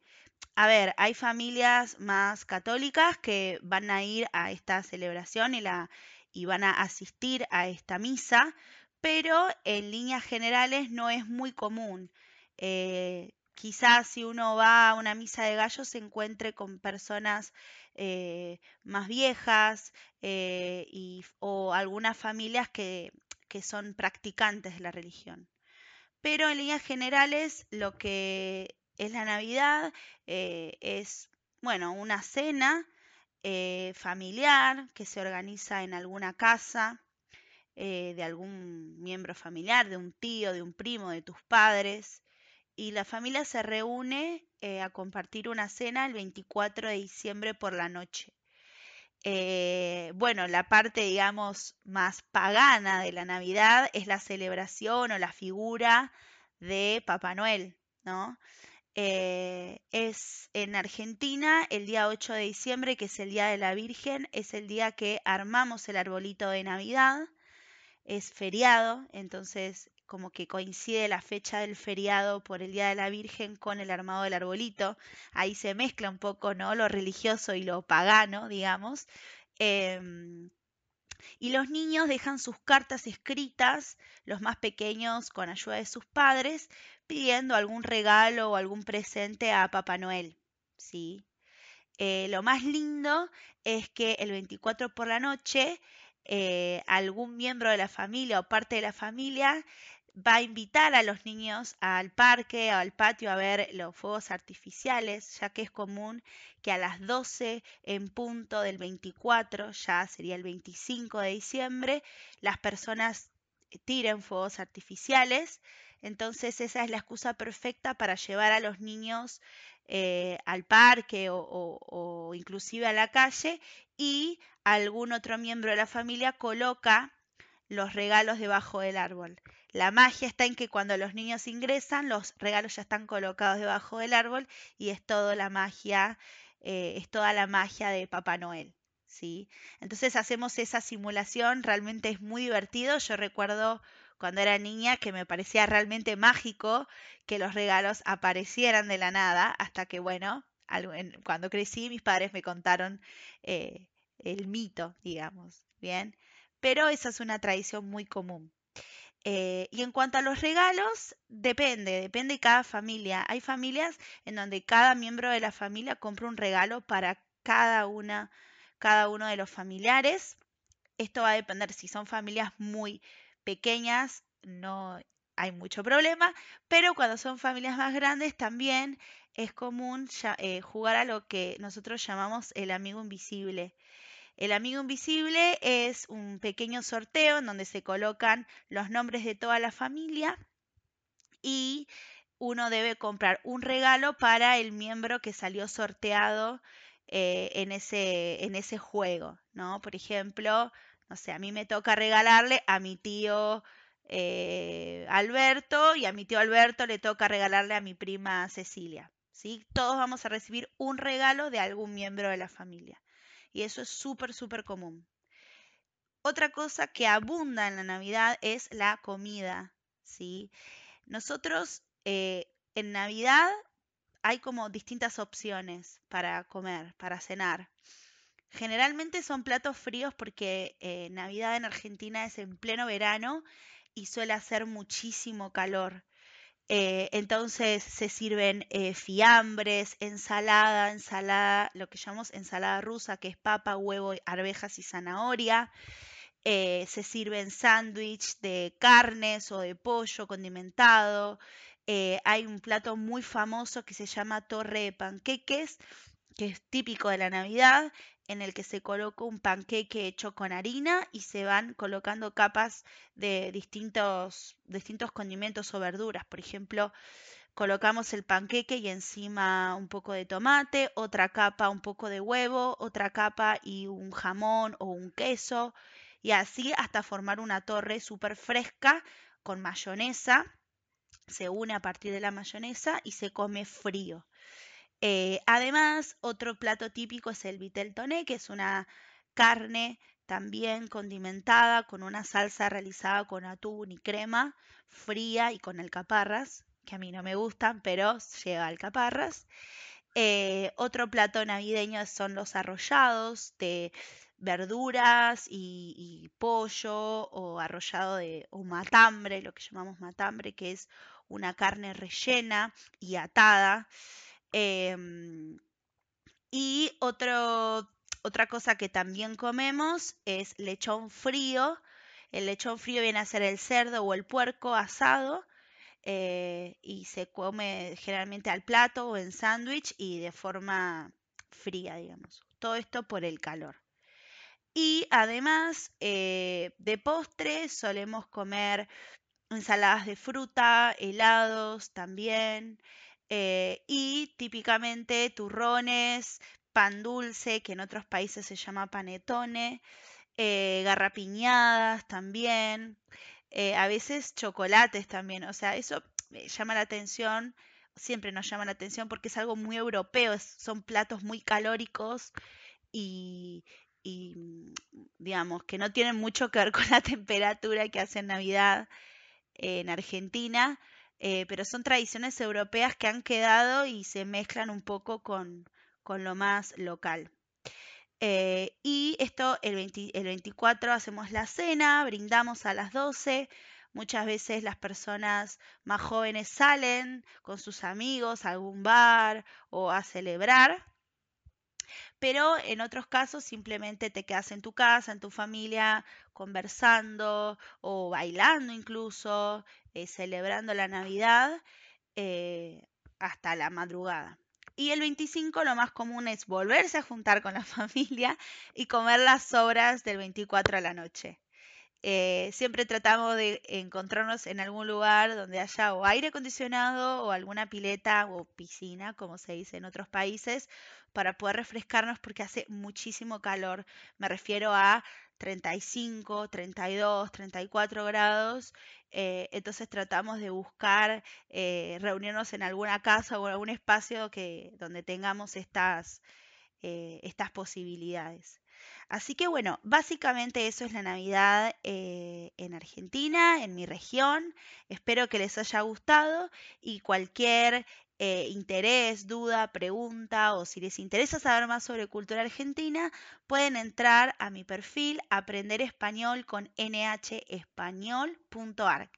A ver, hay familias más católicas que van a ir a esta celebración y, la, y van a asistir a esta misa, pero en líneas generales no es muy común. Eh, quizás si uno va a una misa de gallos se encuentre con personas eh, más viejas eh, y, o algunas familias que, que son practicantes de la religión. Pero en líneas generales lo que es la Navidad eh, es, bueno, una cena familiar que se organiza en alguna casa de algún miembro familiar, de un tío, de un primo, de tus padres y la familia se reúne eh, a compartir una cena el 24 de diciembre por la noche. Eh, bueno, la parte, digamos, más pagana de la Navidad es la celebración o la figura de Papá Noel, ¿no? Eh, es en Argentina el día 8 de diciembre, que es el Día de la Virgen, es el día que armamos el arbolito de Navidad, es feriado, entonces como que coincide la fecha del feriado por el Día de la Virgen con el armado del arbolito. Ahí se mezcla un poco, ¿no? Lo religioso y lo pagano, digamos. Em, y los niños dejan sus cartas escritas, los más pequeños con ayuda de sus padres, pidiendo algún regalo o algún presente a Papá Noel. ¿sí? Eh, lo más lindo es que el 24 por la noche eh, algún miembro de la familia o parte de la familia va a invitar a los niños al parque o al patio a ver los fuegos artificiales, ya que es común que a las 12 en punto del 24, ya sería el 25 de diciembre, las personas tiren fuegos artificiales. Entonces esa es la excusa perfecta para llevar a los niños eh, al parque o, o inclusive a la calle y algún otro miembro de la familia coloca los regalos debajo del árbol. La magia está en que cuando los niños ingresan, los regalos ya están colocados debajo del árbol y es toda la magia, eh, es toda la magia de Papá Noel. ¿sí? Entonces hacemos esa simulación, realmente es muy divertido. Yo recuerdo cuando era niña que me parecía realmente mágico que los regalos aparecieran de la nada, hasta que, bueno, cuando crecí mis padres me contaron eh, el mito, digamos, ¿bien? Pero esa es una tradición muy común. Eh, y en cuanto a los regalos, depende, depende de cada familia. Hay familias en donde cada miembro de la familia compra un regalo para cada una, cada uno de los familiares. Esto va a depender si son familias muy pequeñas, no hay mucho problema, pero cuando son familias más grandes también es común eh, jugar a lo que nosotros llamamos el amigo invisible. El amigo invisible es un pequeño sorteo en donde se colocan los nombres de toda la familia y uno debe comprar un regalo para el miembro que salió sorteado eh, en, ese, en ese juego, ¿no? Por ejemplo, no sé, a mí me toca regalarle a mi tío eh, Alberto y a mi tío Alberto le toca regalarle a mi prima Cecilia. ¿sí? Todos vamos a recibir un regalo de algún miembro de la familia. Y eso es súper, súper común. Otra cosa que abunda en la Navidad es la comida. ¿sí? Nosotros eh, en Navidad hay como distintas opciones para comer, para cenar. Generalmente son platos fríos porque eh, Navidad en Argentina es en pleno verano y suele hacer muchísimo calor. Eh, entonces se sirven eh, fiambres, ensalada, ensalada, lo que llamamos ensalada rusa, que es papa, huevo, arvejas y zanahoria. se sirven sándwich de carnes o de pollo condimentado. hay un plato muy famoso que se llama torre de panqueques, que es típico de la Navidad, en el que se coloca un panqueque hecho con harina y se van colocando capas de distintos, distintos condimentos o verduras. Por ejemplo, colocamos el panqueque y encima un poco de tomate, otra capa un poco de huevo, otra capa y un jamón o un queso, y así hasta formar una torre súper fresca con mayonesa. Se une a partir de la mayonesa y se come frío. Eh, además, otro plato típico es el vitel toné, que es una carne también condimentada con una salsa realizada con atún y crema, fría y con alcaparras, que a mí no me gustan, pero lleva alcaparras. Eh, otro plato navideño son los arrollados de verduras y, pollo o arrollado de matambre, lo que llamamos matambre, que es una carne rellena y atada. Em, y otra cosa que también comemos es lechón frío. El lechón frío viene a ser el cerdo o el puerco asado eh, y se come generalmente al plato o en sándwich y de forma fría, digamos. Todo esto por el calor. Y además eh, de postre solemos comer ensaladas de fruta, helados también. Eh, y típicamente turrones, pan dulce, que en otros países se llama panetone, eh, garrapiñadas también, eh, a veces chocolates también, o sea, eso llama la atención, siempre nos llama la atención porque es algo muy europeo, son platos muy calóricos y, y, digamos que no tienen mucho que ver <laughs> con la temperatura que hace en Navidad en Argentina, eh, pero son tradiciones europeas que han quedado y se mezclan un poco con, lo más local. Eh, y esto, el, 24 hacemos la cena, brindamos a las 12. Muchas veces las personas más jóvenes salen con sus amigos a algún bar o a celebrar. Pero en otros casos simplemente te quedas en tu casa, en tu familia, conversando o bailando incluso, eh, celebrando la Navidad eh, hasta la madrugada. Y el 25 lo más común es volverse a juntar con la <laughs> familia y comer las sobras del 24 a la noche. Eh, siempre tratamos de encontrarnos en algún lugar donde haya o aire acondicionado o alguna pileta o piscina, como se dice en otros países, para poder refrescarnos porque hace muchísimo calor. Me refiero a 35, 32, 34 grados. Eh, entonces tratamos de buscar eh, reunirnos en alguna casa o en algún espacio que, donde tengamos estas, eh, estas posibilidades. Así que bueno, básicamente eso es la Navidad en Argentina, en mi región. Espero que les haya gustado y cualquier eh, interés, duda, pregunta o si les interesa saber más sobre cultura argentina, pueden entrar a mi perfil Aprender Español con nhespañol.arc.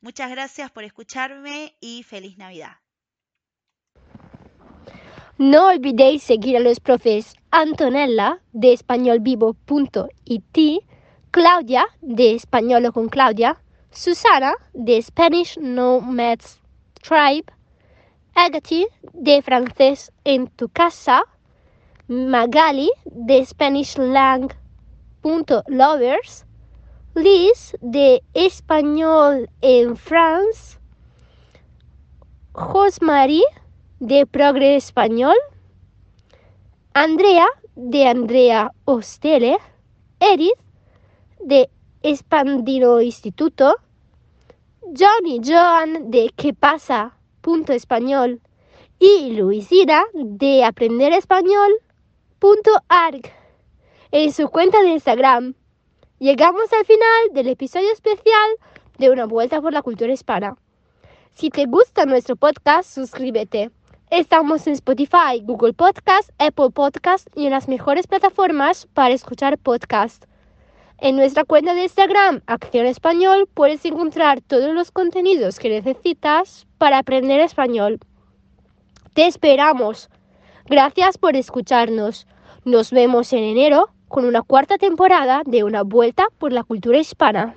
Muchas gracias por escucharme y feliz Navidad. No olvidéis seguir a los profes Antonella de españolvivo.it, Claudia de Español con Claudia, Susana de Spanish Nomads Tribe, Agati de francés en tu casa, Magali de SpanishLang.lovers, Liz de español en France, Josmarie de Progre Español, Andrea de Andrea Ostele, Edith de Espandino Instituto, Johnny Joan de ¿Qué pasa? Español y Luisina de aprender español punto en su cuenta de Instagram. Llegamos al final del episodio especial de Una Vuelta por la Cultura Hispana. Si te gusta nuestro podcast, suscríbete. Estamos en Spotify, Google Podcast, Apple Podcast y en las mejores plataformas para escuchar podcast. En nuestra cuenta de Instagram, Acción Español, puedes encontrar todos los contenidos que necesitas para aprender español. Te esperamos. Gracias por escucharnos. Nos vemos en enero con una cuarta temporada de Una Vuelta por la Cultura Hispana.